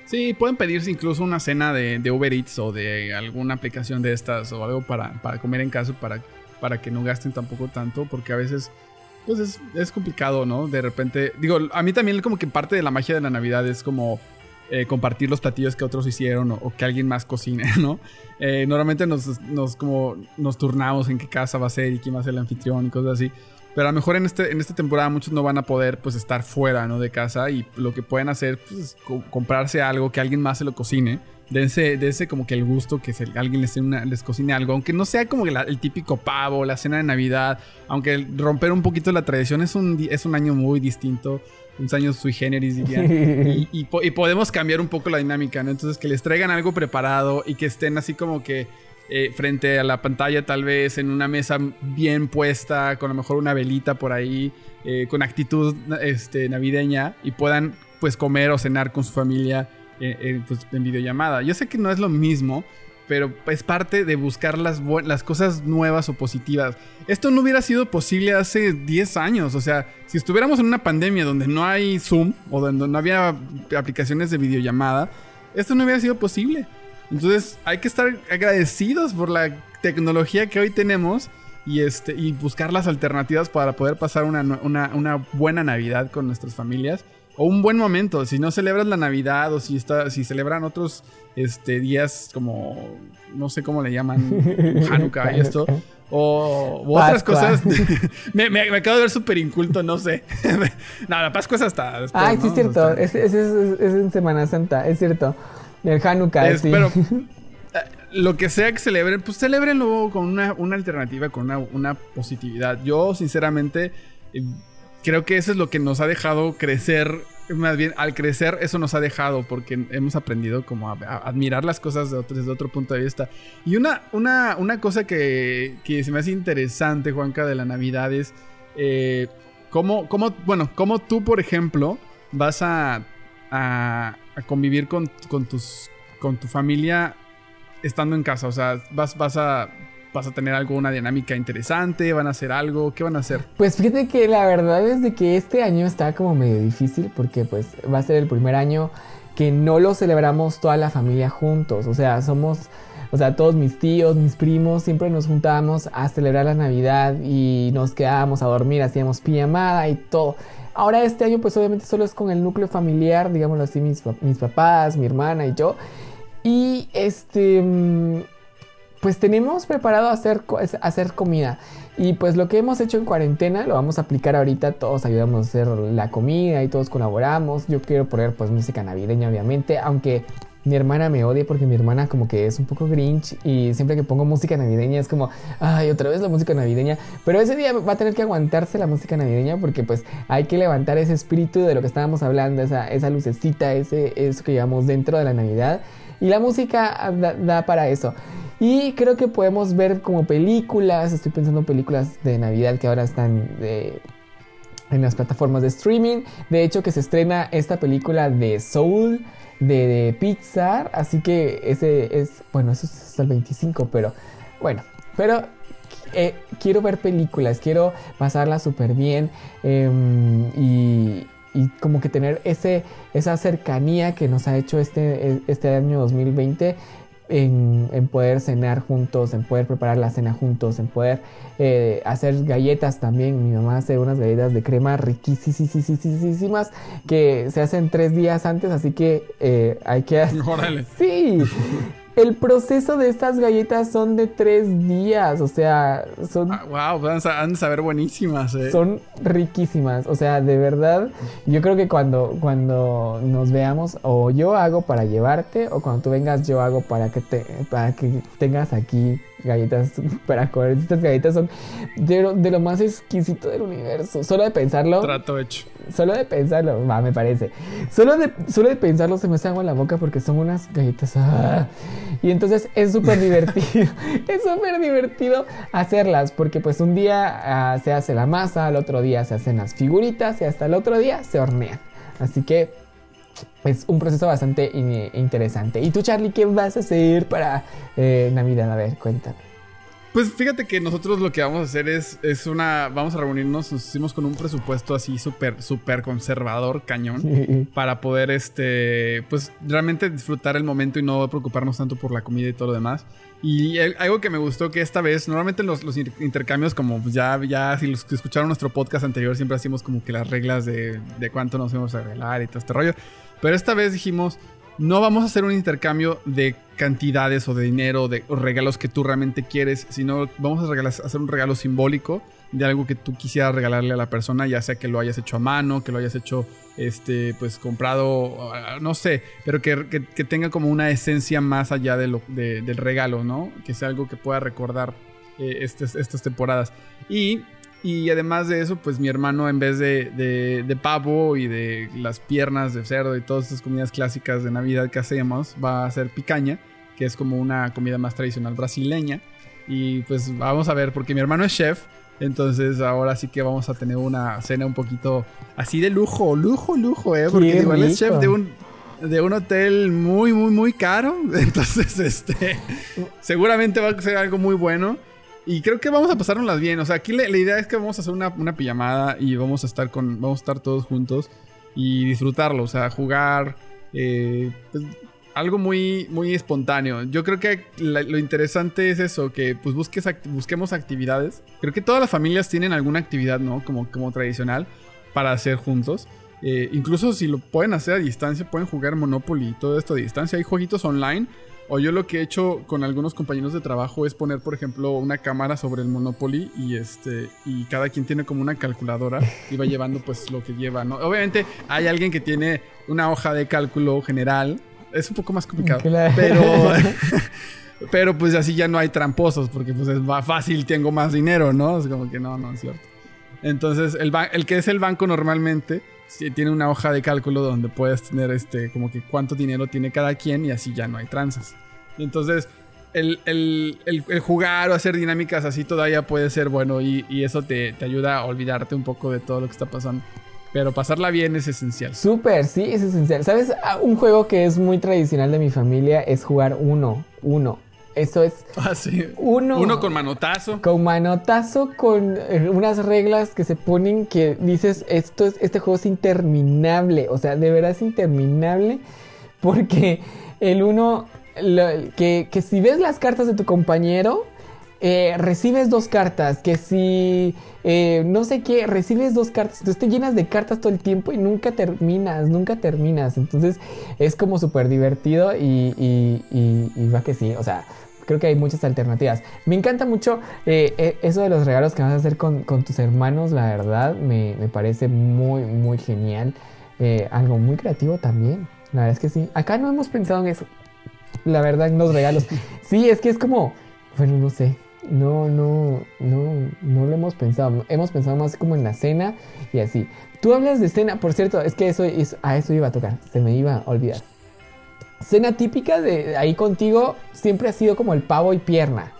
Sí, pueden pedirse incluso una cena de, de Uber Eats o de alguna aplicación de estas o algo para, para comer en casa para, para que no gasten tampoco tanto, porque a veces pues es, es complicado, ¿no? De repente, digo, a mí también como que parte de la magia de la Navidad es como eh, compartir los platillos que otros hicieron o, o que alguien más cocine, ¿no? Eh, normalmente nos, nos, como, nos turnamos en qué casa va a ser y quién va a ser el anfitrión y cosas así. Pero a lo mejor en, este, en esta temporada muchos no van a poder pues estar fuera ¿no? de casa y lo que pueden hacer pues, es co- comprarse algo que alguien más se lo cocine. Dense, dense como que el gusto que se- alguien les, una- les cocine algo, aunque no sea como la- el típico pavo, la cena de Navidad, aunque romper un poquito la tradición es un, es un año muy distinto, unos años sui generis dirían, y, y po- y podemos cambiar un poco la dinámica, ¿no? Entonces que les traigan algo preparado y que estén así como que eh, frente a la pantalla tal vez en una mesa bien puesta, con a lo mejor una velita por ahí, eh, con actitud este, navideña y puedan pues comer o cenar con su familia eh, eh, pues, en videollamada. Yo sé que no es lo mismo, pero es parte de buscar las, las cosas nuevas o positivas. Esto no hubiera sido posible hace 10 años, o sea, si estuviéramos en una pandemia donde no hay Zoom o donde no había aplicaciones de videollamada, esto no hubiera sido posible. Entonces hay que estar agradecidos por la tecnología que hoy tenemos y, este, y buscar las alternativas para poder pasar una, una- una buena Navidad con nuestras familias. O un buen momento, si no celebras la Navidad o si, está, si celebran otros este, días como, no sé cómo le llaman, Hanukkah y esto, o u otras cosas. me, me- me acabo de ver súper inculto, no sé. no, la Pascua es hasta después. Ay, sí, ¿no? es cierto. Es, es- es- es en Semana Santa, es cierto. El Hanukkah, Es- sí. Pero eh, lo que sea que celebren, pues celebrenlo con una, una alternativa, con una, una positividad. Yo, sinceramente, eh, creo que eso es lo que nos ha dejado crecer. Más bien, al crecer, eso nos ha dejado porque hemos aprendido como a, admirar las cosas desde otro punto de vista. Y una, una, una cosa que, que se me hace interesante, Juanca, de la Navidad es eh, cómo, cómo, bueno, cómo tú, por ejemplo, vas a, a, a convivir con, con, tus, con tu familia estando en casa. O sea, vas, vas, a, vas a tener alguna dinámica interesante, van a hacer algo, ¿qué van a hacer? Pues fíjate que la verdad es de que este año está como medio difícil porque pues va a ser el primer año que no lo celebramos toda la familia juntos. O sea, somos, o sea, todos mis tíos, mis primos, siempre nos juntábamos a celebrar la Navidad y nos quedábamos a dormir, hacíamos pijamada y todo. Ahora este año pues obviamente solo es con el núcleo familiar, digámoslo así, mis, mis papás, mi hermana y yo. Y este... pues tenemos preparado hacer, hacer comida. Y pues lo que hemos hecho en cuarentena lo vamos a aplicar ahorita. Todos ayudamos a hacer la comida y todos colaboramos. Yo quiero poner pues música navideña obviamente. Aunque mi hermana me odia porque mi hermana como que es un poco grinch. Y siempre que pongo música navideña es como, ay, otra vez la música navideña. Pero ese día va a tener que aguantarse la música navideña porque pues hay que levantar ese espíritu de lo que estábamos hablando. Esa, esa lucecita, ese, eso que llevamos dentro de la Navidad. Y la música da, para eso. Y creo que podemos ver como películas, estoy pensando en películas de Navidad que ahora están en las plataformas de streaming. De hecho que se estrena esta película de Soul de, de Pixar, así que ese es, bueno, eso es hasta el 25, pero bueno, pero eh, quiero ver películas, quiero pasarla súper bien em, y, y como que tener ese, esa cercanía que nos ha hecho este, este año 2020 en, en poder cenar juntos, en poder preparar la cena juntos, en poder eh, hacer galletas también. Mi mamá hace unas galletas de crema riquísimas que se hacen tres días antes, así que eh, hay que... Órale. Sí, el proceso de estas galletas son de tres días, o sea, son Ah, wow, van a, saber buenísimas, eh. son riquísimas. O sea, de verdad, yo creo que cuando, cuando nos veamos, o yo hago para llevarte, o cuando tú vengas, yo hago para que, te, para que tengas aquí galletas para comer. Estas galletas son de lo, de lo más exquisito del universo. Solo de pensarlo, Trato hecho. solo de pensarlo, va, me parece. Solo de, solo de pensarlo se me hace agua en la boca porque son unas galletas. ah. Y entonces es súper divertido. es súper divertido hacerlas porque pues un día ah, se hace la masa, al otro día se hacen las figuritas y hasta el otro día se hornean. Así que es un proceso bastante in- interesante. ¿Y tú, Charlie, qué vas a hacer para eh, Navidad? A ver, cuéntame. Pues fíjate que nosotros lo que vamos a hacer es, es una. Vamos a reunirnos, nos hicimos con un presupuesto así súper, súper conservador, cañón. Para poder, este. Pues realmente disfrutar el momento y no preocuparnos tanto por la comida y todo lo demás. Y algo que me gustó que esta vez, normalmente los, los inter- intercambios, como pues, ya, ya, si los que escucharon nuestro podcast anterior, siempre hacíamos como que las reglas de, de cuánto nos íbamos a regalar y todo este rollo. Pero esta vez dijimos, no vamos a hacer un intercambio de cantidades o de dinero de, regalos que tú realmente quieres, sino vamos a hacer un regalo simbólico de algo que tú quisieras regalarle a la persona, ya sea que lo hayas hecho a mano, que lo hayas hecho, este, pues comprado, ah, no sé, pero que, tenga como una esencia más allá del regalo, ¿no? Que sea algo que pueda recordar eh, estas, estas temporadas. Y, y además de eso, pues mi hermano en vez de, de- de pavo y de las piernas de cerdo y todas estas comidas clásicas de Navidad que hacemos, va a hacer picaña, que es como una comida más tradicional brasileña. Y pues vamos a ver, porque mi hermano es chef, entonces ahora sí que vamos a tener una cena un poquito así de lujo, lujo, lujo, ¿eh? Porque Qué igual es chef de un, de un hotel muy, muy, muy caro. Entonces, este, seguramente va a ser algo muy bueno. Y creo que vamos a pasárnoslas bien. O sea, aquí la, idea es que vamos a hacer una, una pijamada y vamos a estar con, vamos a estar todos juntos y disfrutarlo. O sea, jugar. eh, pues, algo muy, muy espontáneo. Yo creo que lo interesante es eso, que pues busques busquemos actividades. Creo que todas las familias tienen alguna actividad, ¿no? Como, como tradicional para hacer juntos. Eh, incluso si lo pueden hacer a distancia, pueden jugar Monopoly y todo esto a distancia. Hay jueguitos online. O yo lo que he hecho con algunos compañeros de trabajo es poner, por ejemplo, una cámara sobre el Monopoly y este y cada quien tiene como una calculadora y va llevando pues lo que lleva, ¿no? Obviamente hay alguien que tiene una hoja de cálculo general. Es un poco más complicado. Claro. Pero pero pues así ya no hay tramposos porque pues es más fácil, tengo más dinero, ¿no? Es como que no, no es cierto. Entonces, el, el que es el banco normalmente tiene una hoja de cálculo donde puedes tener este, como que cuánto dinero tiene cada quien y así ya no hay tranzas. Entonces, el, el- el- el jugar o hacer dinámicas así todavía puede ser bueno y, y eso te, te ayuda a olvidarte un poco de todo lo que está pasando. Pero pasarla bien es esencial. Súper, sí, es esencial. ¿Sabes? Ah, Un juego que es muy tradicional de mi familia es jugar uno, uno. Eso es Así. uno. Uno con manotazo. Con manotazo, con eh, unas reglas que se ponen que dices, esto es, este juego es interminable. O sea, de verdad es interminable. Porque el uno, lo- que, que si ves las cartas de tu compañero, eh, recibes dos cartas. Que si eh, no sé qué, recibes dos cartas. Entonces te llenas de cartas todo el tiempo y nunca terminas, nunca terminas. Entonces es como súper divertido y, y, y- y va que sí. O sea, creo que hay muchas alternativas. Me encanta mucho eh, eso de los regalos que vas a hacer con, con tus hermanos, la verdad, me, me parece muy, muy genial. Eh, algo muy creativo también. La verdad es que sí. Acá no hemos pensado en eso. La verdad, en los regalos. Sí, es que es como, bueno, no sé. No, no, no, no lo hemos pensado. Hemos pensado más como en la cena y así. Tú hablas de cena, por cierto, es que eso, es- a eso iba a tocar. Se me iba a olvidar. Cena típica de ahí contigo siempre ha sido como el pavo y pierna.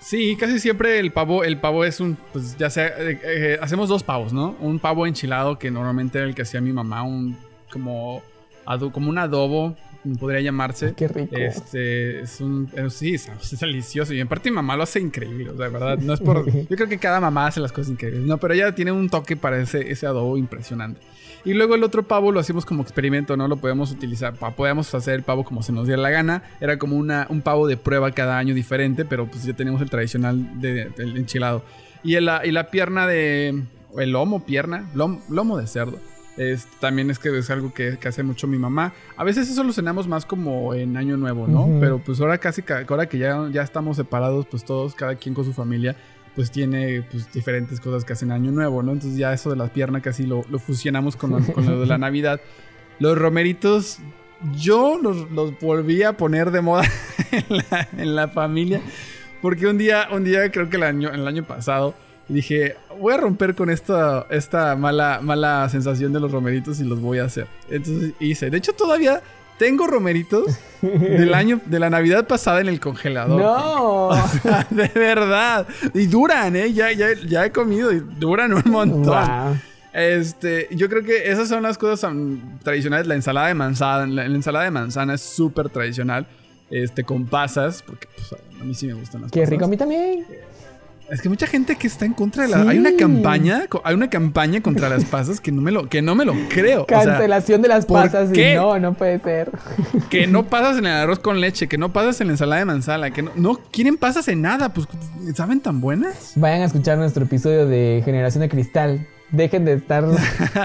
Sí, casi siempre el pavo, el pavo es un, pues ya sea, eh, eh, hacemos dos pavos, ¿no? Un pavo enchilado que normalmente era el que hacía mi mamá, un como, como un adobo, podría llamarse. Qué rico. Este, es un, eh, sí, es, es delicioso y en parte mi mamá lo hace increíble, o sea, de verdad, no es por, yo creo que cada mamá hace las cosas increíbles, no, pero ella tiene un toque para ese, ese adobo impresionante. Y luego el otro pavo lo hacemos como experimento, ¿no? Lo podemos utilizar, podemos hacer el pavo como se nos diera la gana. Era como una, un pavo de prueba cada año diferente, pero pues ya teníamos el tradicional de- del enchilado. Y, el- la, y la pierna de... El lomo, pierna, lom- lomo de cerdo. Es, también es que es algo que, que hace mucho mi mamá. A veces eso lo cenamos más como en Año Nuevo, ¿no? Pero pues ahora casi, ca- ahora que ya, ya estamos separados, pues todos, cada quien con su familia, pues tiene pues, diferentes cosas que hacen Año Nuevo, ¿no? Entonces ya eso de la pierna casi lo, lo fusionamos con lo, con lo de la Navidad. Los romeritos, yo los, los volví a poner de moda en la, en la familia. Porque un día, un día creo que el año, el año pasado, dije, voy a romper con esta, esta mala, mala sensación de los romeritos y los voy a hacer. Entonces hice. De hecho, todavía tengo romeritos del año, de la Navidad pasada en el congelador. No. de verdad. Y duran, ¿eh? Ya, ya, ya he comido y duran un montón. Wow. Este, yo creo que esas son las cosas tradicionales. La ensalada de manzana, la, la ensalada de manzana es súper tradicional. este, con pasas, porque pues, a mí sí me gustan las Qué pasas. rico, a mí también. Es que mucha gente que está en contra de la... Sí. Hay una campaña, hay una campaña contra las pasas que no me lo, que no me lo creo. O sea, Cancelación de las ¿por pasas. qué? no, no puede ser. que no pasas en el arroz con leche, que no pasas en la ensalada de manzana, que no, no quieren pasas en nada, pues ¿saben tan buenas? Vayan a escuchar nuestro episodio de Generación de Cristal. Dejen de estar.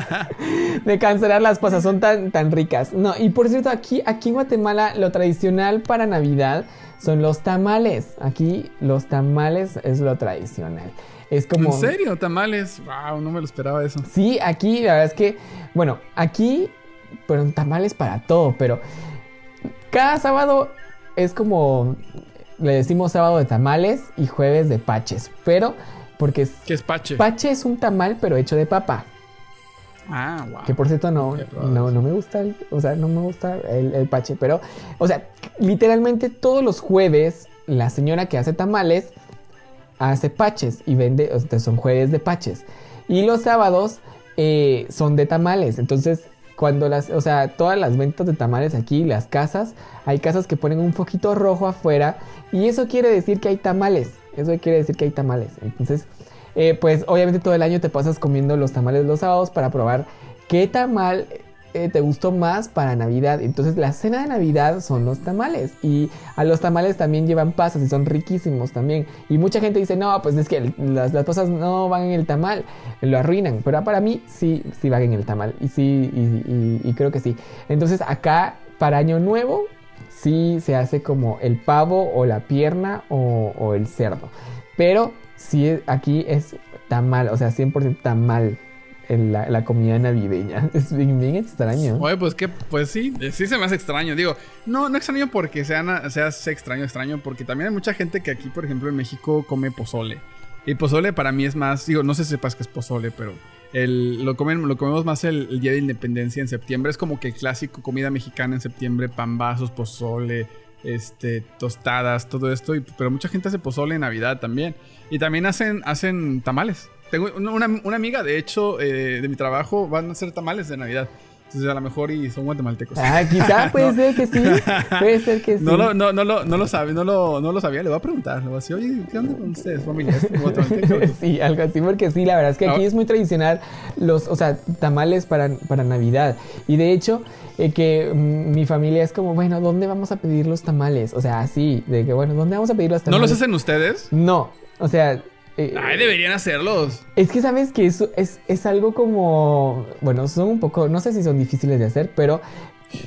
de cancelar las pasas, son tan, tan ricas. No, y por cierto, aquí, aquí en Guatemala lo tradicional para Navidad son los tamales. Aquí los tamales es lo tradicional. Es como. ¿En serio? Tamales. Wow, no me lo esperaba eso. Sí, aquí la verdad es que, bueno, aquí, pero tamales para todo, pero cada sábado es como, le decimos sábado de tamales y jueves de paches, pero porque es, ¿Qué es pache? pache es un tamal pero hecho de papa, ah, wow. que por cierto no, no, no me gusta, el- o sea, no me gusta el, el pache, pero, o sea, literalmente todos los jueves la señora que hace tamales hace paches y vende, o sea, son jueves de paches. Y los sábados eh, son de tamales. Entonces, cuando las, o sea, todas las ventas de tamales aquí, las casas, hay casas que ponen un foquito rojo afuera y eso quiere decir que hay tamales. Eso quiere decir que hay tamales. Entonces, eh, pues obviamente todo el año te pasas comiendo los tamales los sábados para probar qué tamal eh, te gustó más para Navidad. Entonces la cena de Navidad son los tamales. Y a los tamales también llevan pasas y son riquísimos también. Y mucha gente dice, no, pues es que las, las pasas no van en el tamal, lo arruinan. Pero para mí sí, sí van en el tamal. Y sí, y, creo que sí. Entonces acá para Año Nuevo sí se hace como el pavo o la pierna o el cerdo. Pero sí aquí es tamal, o sea, 100% tamal en la, comida navideña. Es bien, extraño. Oye, pues que, pues sí, sí se me hace extraño. Digo, no, no extraño porque sea, sea, extraño, extraño, porque también hay mucha gente que aquí, por ejemplo, en México come pozole. Y pozole para mí es más, digo, no sé si sepas que es pozole, pero el, lo, comen, lo comemos más el, día de independencia en septiembre. Es como que el clásico comida mexicana en septiembre, pambazos, pozole, este, tostadas, todo esto. Pero mucha gente hace pozole en Navidad también. Y también hacen, hacen tamales. Tengo una, una- amiga, de hecho, eh, de mi trabajo, van a hacer tamales de Navidad. Entonces a lo mejor y son guatemaltecos. Ah, quizá puede ser que sí. Puede ser que sí. No lo, no, no, lo, no lo sabe, no lo, no lo sabía. Le voy a preguntar. Le voy a decir, oye, ¿qué onda con ustedes, familia? Sí, algo así, porque sí, la verdad es que aquí Ah. es muy tradicional los, o sea, tamales para, para Navidad. Y de hecho, eh, que mi familia es como, bueno, ¿dónde vamos a pedir los tamales? O sea, así, de que, bueno, ¿dónde vamos a pedir los ¿No tamales? los hacen ustedes? No, o sea... eh, Ay, deberían hacerlos. Es que sabes que eso es, es algo como, bueno, son un poco, no sé si son difíciles de hacer, pero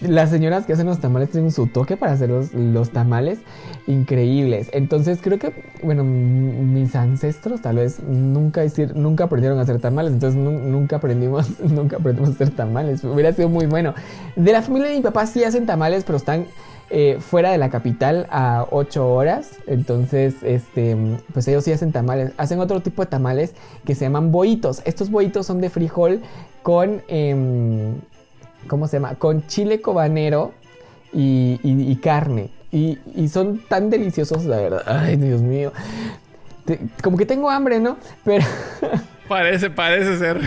las señoras que hacen los tamales tienen su toque para hacer los, los tamales increíbles. Entonces creo que, bueno, mis ancestros tal vez nunca, hicieron- nunca aprendieron a hacer tamales, entonces nu- nunca aprendimos, nunca aprendimos a hacer tamales. Hubiera sido muy bueno. De la familia de mi papá sí hacen tamales, pero están eh, fuera de la capital a 8 horas. Entonces, este, pues ellos sí hacen tamales. Hacen otro tipo de tamales que se llaman boitos. Estos boitos son de frijol con, em, ¿cómo se llama? Con chile cobanero y, y- carne. Y, son tan deliciosos, la verdad. Ay, Dios mío. Como que tengo hambre, ¿no? Pero... Parece, parece ser.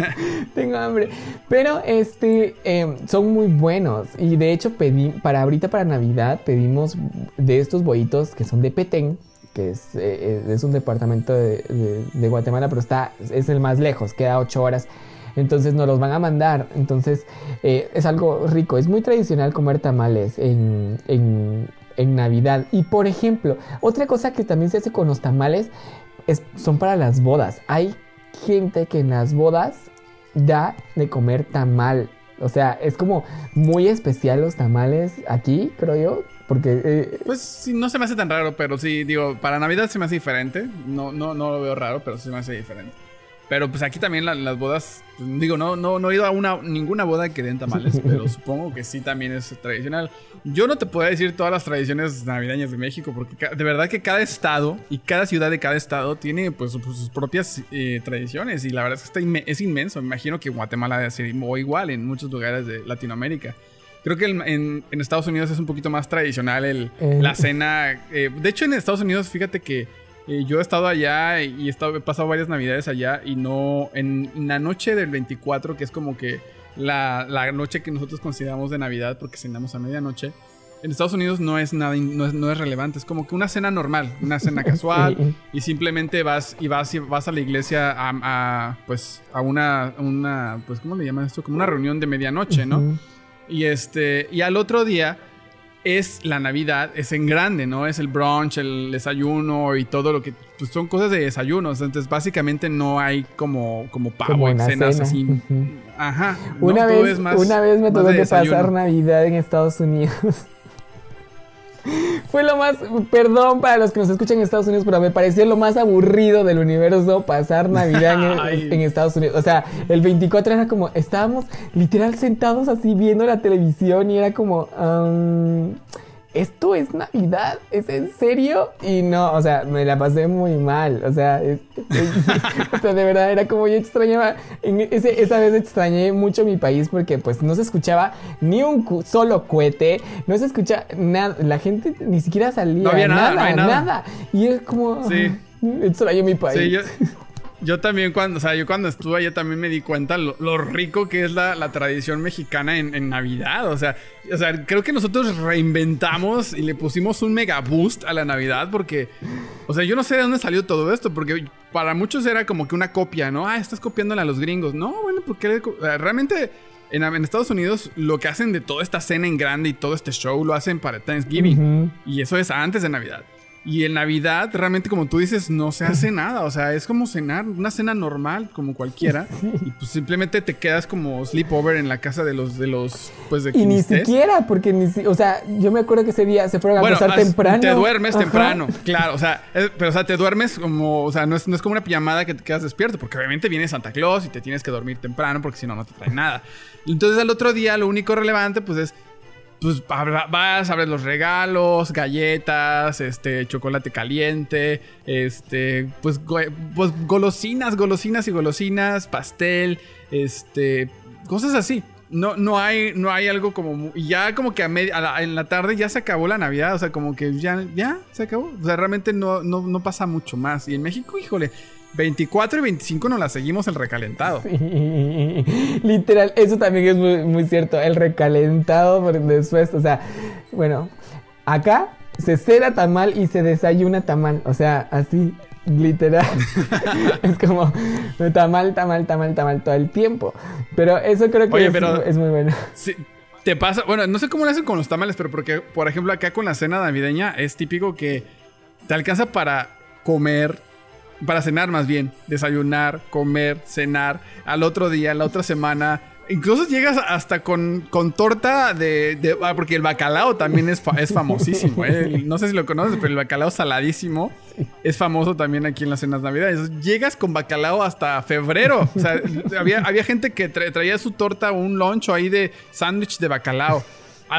Tengo hambre. Pero este em, son muy buenos. Y de hecho, pedí, para ahorita para Navidad, pedimos de estos bollitos que son de Petén, que es, eh, es un departamento de, de- de Guatemala, pero está, es el más lejos, queda ocho horas. Entonces nos los van a mandar. Entonces eh, es algo rico. Es muy tradicional comer tamales en, en- en Navidad. Y por ejemplo, otra cosa que también se hace con los tamales es- son para las bodas. Hay gente que en las bodas da de comer tamal. O sea, es como muy especial los tamales aquí, creo yo. Porque eh, Pues sí, no se me hace tan raro, pero sí, digo, para Navidad se me hace diferente. No, no, no lo veo raro, pero sí se me hace diferente. Pero pues aquí también la- las bodas, pues, digo, no, no, no he ido a una, ninguna boda que den tamales, pero supongo que sí también es tradicional. Yo no te puedo decir todas las tradiciones navideñas de México, porque de verdad que cada estado y cada ciudad de cada estado tiene pues, su- sus propias eh, tradiciones y la verdad es que está inme- es inmenso. Me imagino que Guatemala debe ser o igual en muchos lugares de Latinoamérica. Creo que el- en, en Estados Unidos es un poquito más tradicional el, Eh. la cena. eh, de hecho, en Estados Unidos, fíjate que eh, yo he estado allá y he, estado- he pasado varias navidades allá y no. En la noche del 24, que es como que la, la noche que nosotros consideramos de Navidad, porque cenamos a medianoche, en Estados Unidos no es nada, no es, no es relevante. Es como que una cena normal, una cena casual. Y simplemente vas y vas y vas a la iglesia a, a, pues a una, una, pues ¿cómo le llaman esto? Como una reunión de medianoche, ¿no? Y este, y al otro día es la Navidad, es en grande, ¿no? Es el brunch, el desayuno y todo lo que pues son cosas de desayunos. Entonces, básicamente no hay como, como pavo Como en cenas cena. así. Ajá. ¿no? Una, Todo vez, más- una vez me tuve de que pasar Navidad en Estados Unidos. Fue lo más, perdón para los que nos escuchan en Estados Unidos, pero me pareció lo más aburrido del universo pasar Navidad en, Estados Unidos. O sea, el 24 era como, estábamos literal sentados así viendo la televisión y era como, "Am, ¿esto es Navidad? ¿Es en serio? Y no, o sea, me la pasé muy mal. O sea, es- es- o sea, de verdad era como yo extrañaba. En ese- esa vez extrañé mucho mi país porque pues no se escuchaba ni un cu- solo cohete, no se escucha nada. La gente ni siquiera salía. No había nada, no nada, hay nada. nada. Y es como. Sí. "Ah, Extraño mi país. Sí, yo, yo también cuando, o sea, yo cuando estuve allá también me di cuenta lo, lo rico que es la, la tradición mexicana en, en Navidad. O sea, o sea, creo que nosotros reinventamos y le pusimos un mega boost a la Navidad porque, o sea, yo no sé de dónde salió todo esto porque para muchos era como que una copia, ¿no? Ah, estás copiándola a los gringos. No, bueno, porque realmente en, en Estados Unidos lo que hacen de toda esta cena en grande y todo este show lo hacen para Thanksgiving. Y eso es antes de Navidad. Y en Navidad, realmente, como tú dices, no se hace nada. O sea, es como cenar, una cena normal, como cualquiera. Y pues simplemente te quedas como sleepover en la casa de los, de los, pues de Y ni estés. siquiera, porque ni si, o sea, yo me acuerdo que ese día se fueron a Bueno, as- temprano. te duermes Ajá. temprano, claro, o sea, es- pero o sea, te duermes como, o sea, no es, no es como una pijamada que te quedas despierto, porque obviamente viene Santa Claus y te tienes que dormir temprano, porque si no, no te trae nada. Entonces al otro día lo único relevante, pues es, pues vas, abres los regalos, galletas, este, chocolate caliente, este, pues, pues golosinas, golosinas y golosinas, pastel, este, cosas así. No, no hay, no hay algo como, y ya como que a a en la tarde ya se acabó la Navidad, o sea, como que ya, ya se acabó. O sea, realmente no, no, no pasa mucho más. Y en México, híjole, 24 y 25 nos la seguimos el recalentado. Sí, Literal, eso también es muy, muy cierto. El recalentado por después, o sea, bueno, acá se cena tamal y se desayuna tamal, o sea, así, literal. es como tamal, tamal, tamal, tamal todo el tiempo. Pero eso creo que Oye, es, pero- es muy bueno. Te pasa, bueno, no sé cómo lo hacen con los tamales, pero porque, por ejemplo, acá con la cena navideña es típico que te alcanza para comer, para cenar más bien, desayunar, comer, cenar, al otro día, la otra semana. Incluso llegas hasta con, con torta de, de- ah, Porque el bacalao también es, fa- es famosísimo. ¿eh? No sé si lo conoces, pero el bacalao saladísimo es famoso también aquí en las cenas navidades. Llegas con bacalao hasta febrero. O sea, había, había gente que tra- traía su torta o un loncho ahí de sándwich de bacalao.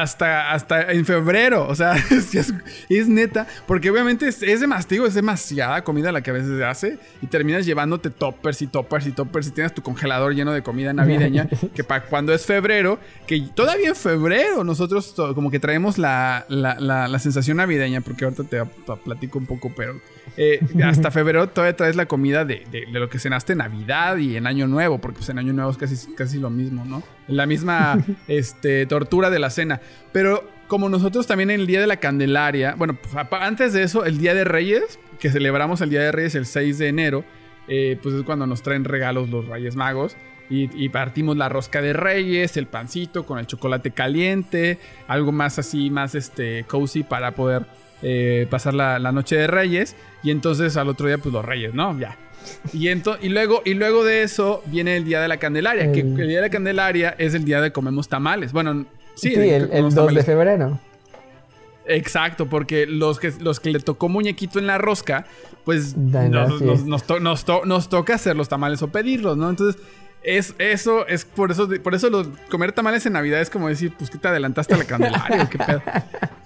Hasta, hasta en febrero, o sea, es, es- es neta, porque obviamente es, es demasiado, es demasiada comida la que a veces se hace y terminas llevándote toppers y toppers y toppers y tienes tu congelador lleno de comida navideña, que para cuando es febrero, que todavía en febrero nosotros como que traemos la, la, la- la sensación navideña, porque ahorita te platico un poco, pero eh, hasta febrero todavía traes la comida de, de- de lo que cenaste en Navidad y en Año Nuevo, porque pues en Año Nuevo es casi, casi lo mismo, ¿no? La misma este, tortura de la cena. Pero como nosotros también en el Día de la Candelaria, bueno, pues, antes de eso, el Día de Reyes, que celebramos el Día de Reyes el 6 de enero, eh, pues es cuando nos traen regalos los Reyes Magos. Y, y partimos la rosca de reyes, el pancito con el chocolate caliente, algo más así, más este cozy para poder eh, pasar la, la noche de reyes. Y entonces al otro día, pues los reyes, ¿no? Ya. Y, y, luego, y luego de eso viene el día de la Candelaria, que El- el día de la Candelaria es el día de comemos tamales. Bueno, sí, el, el comemos 2 de febrero. Exacto, porque los que, los que le tocó muñequito en la rosca, pues nos, nos- nos to- nos to- nos toca hacer los tamales o pedirlos, ¿no? Entonces, es, eso es por eso, por eso los- comer tamales en Navidad es como decir, pues que te adelantaste a la Candelaria, qué pedo.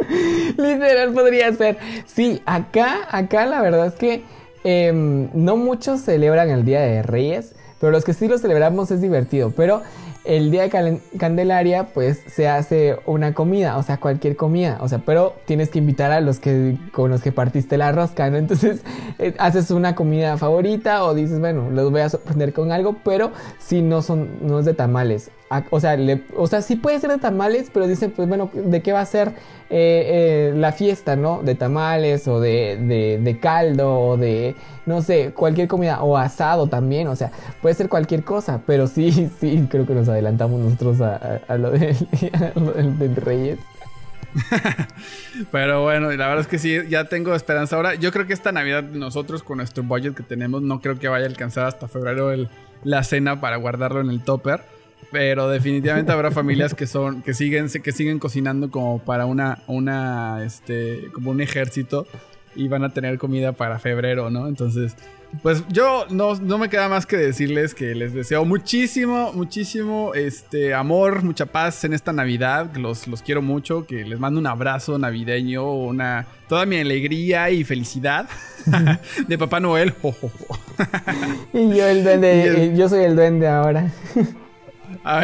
Literal podría ser. Sí, acá, acá la verdad es que em, no muchos celebran el Día de Reyes, pero los que sí lo celebramos es divertido. Pero el Día de Candelaria, pues se hace una comida, o sea, cualquier comida, o sea, pero tienes que invitar a los que con los que partiste la rosca, ¿no? Entonces eh, haces una comida favorita o dices, bueno, los voy a sorprender con algo, pero si no son, no es de tamales. O sea, le- o sea, sí puede ser de tamales, pero dice, pues bueno, ¿de qué va a ser eh, eh, la fiesta, no? De tamales o de, de, de caldo o de, no sé, cualquier comida o asado también, o sea, puede ser cualquier cosa, pero sí, sí, creo que nos adelantamos nosotros a, lo, del, del Reyes. Pero bueno, la verdad es que sí, ya tengo esperanza ahora. Yo creo que esta Navidad nosotros con nuestro budget que tenemos no creo que vaya a alcanzar hasta febrero el- la cena para guardarlo en el topper. Pero definitivamente habrá familias que son que siguen que siguen cocinando como para una una este como un ejército y van a tener comida para febrero, ¿no? Entonces, pues yo no, no me queda más que decirles que les deseo muchísimo, muchísimo este, amor, mucha paz en esta Navidad. Los, los quiero mucho, que les mando un abrazo navideño, una, toda mi alegría y felicidad de Papá Noel. Y yo el duende, el- yo soy el duende ahora.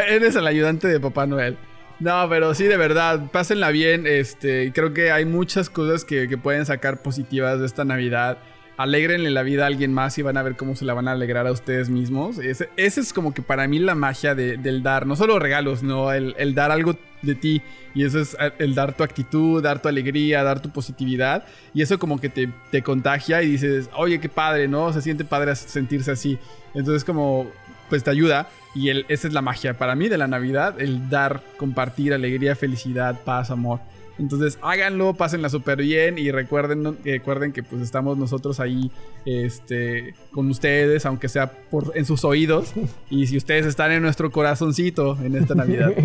Eres el ayudante de Papá Noel. No, pero sí, de verdad, pásenla bien. Este, creo que hay muchas cosas que, que pueden sacar positivas de esta Navidad. Alégrenle la vida a alguien más y van a ver cómo se la van a alegrar a ustedes mismos. Ese es como que para mí la magia de- del dar. No solo regalos, no, el, el dar algo de ti. Y eso es el dar tu actitud, dar tu alegría, dar tu positividad. Y eso como que te, te contagia y dices, oye, qué padre, ¿no? Se siente padre sentirse así. Entonces como, pues te ayuda. Y el, esa es la magia para mí de la Navidad, el dar, compartir alegría, felicidad, paz, amor. Entonces háganlo, pásenla súper bien y recuerden, recuerden que pues estamos nosotros ahí este, con ustedes, aunque sea en sus oídos. Y si ustedes están en nuestro corazoncito en esta Navidad.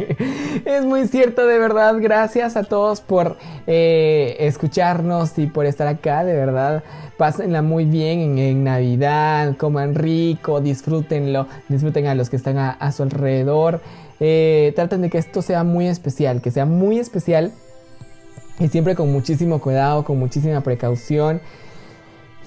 Es muy cierto, de verdad. Gracias a todos por eh, escucharnos y por estar acá, de verdad. Pásenla muy bien en, Navidad, coman rico, disfrútenlo, disfruten a los que están a, su alrededor. Eh, traten de que esto sea muy especial, que sea muy especial y siempre con muchísimo cuidado, con muchísima precaución.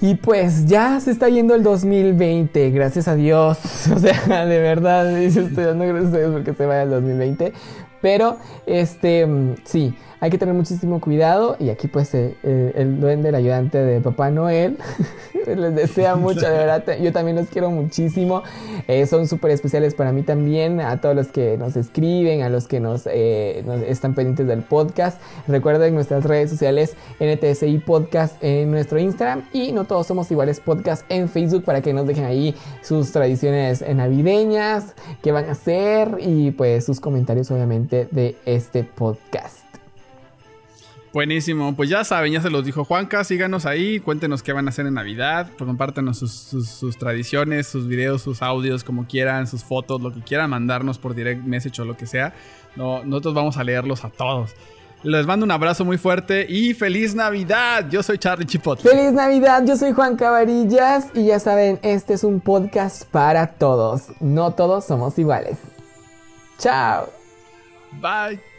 Y pues ya se está yendo el 2020, gracias a Dios. O sea, de verdad, estoy dando gracias a Dios porque se vaya el 2020. Pero, este, mm, sí, hay que tener muchísimo cuidado. Y aquí pues eh, eh, el duende, el ayudante de Papá Noel, les desea mucho, de verdad. Yo también los quiero muchísimo. Eh, son súper especiales para mí también. A todos los que nos escriben, a los que nos, nos están pendientes del podcast. Recuerden nuestras redes sociales NTSI Podcast en nuestro Instagram. Y no todos somos iguales podcast en Facebook para que nos dejen ahí sus tradiciones navideñas, qué van a hacer y pues sus comentarios obviamente de este podcast. Buenísimo, pues ya saben, ya se los dijo Juanca, síganos ahí, cuéntenos qué van a hacer en Navidad, pues sus, sus- sus tradiciones, sus videos, sus audios, como quieran, sus fotos, lo que quieran mandarnos por direct message o lo que sea. No, nosotros vamos a leerlos a todos. Les mando un abrazo muy fuerte y feliz Navidad. Yo soy Charlie Chipotle. Feliz Navidad, yo soy Juan Cabarillas y ya saben, este es un podcast para todos. No todos somos iguales. Chao. Bye.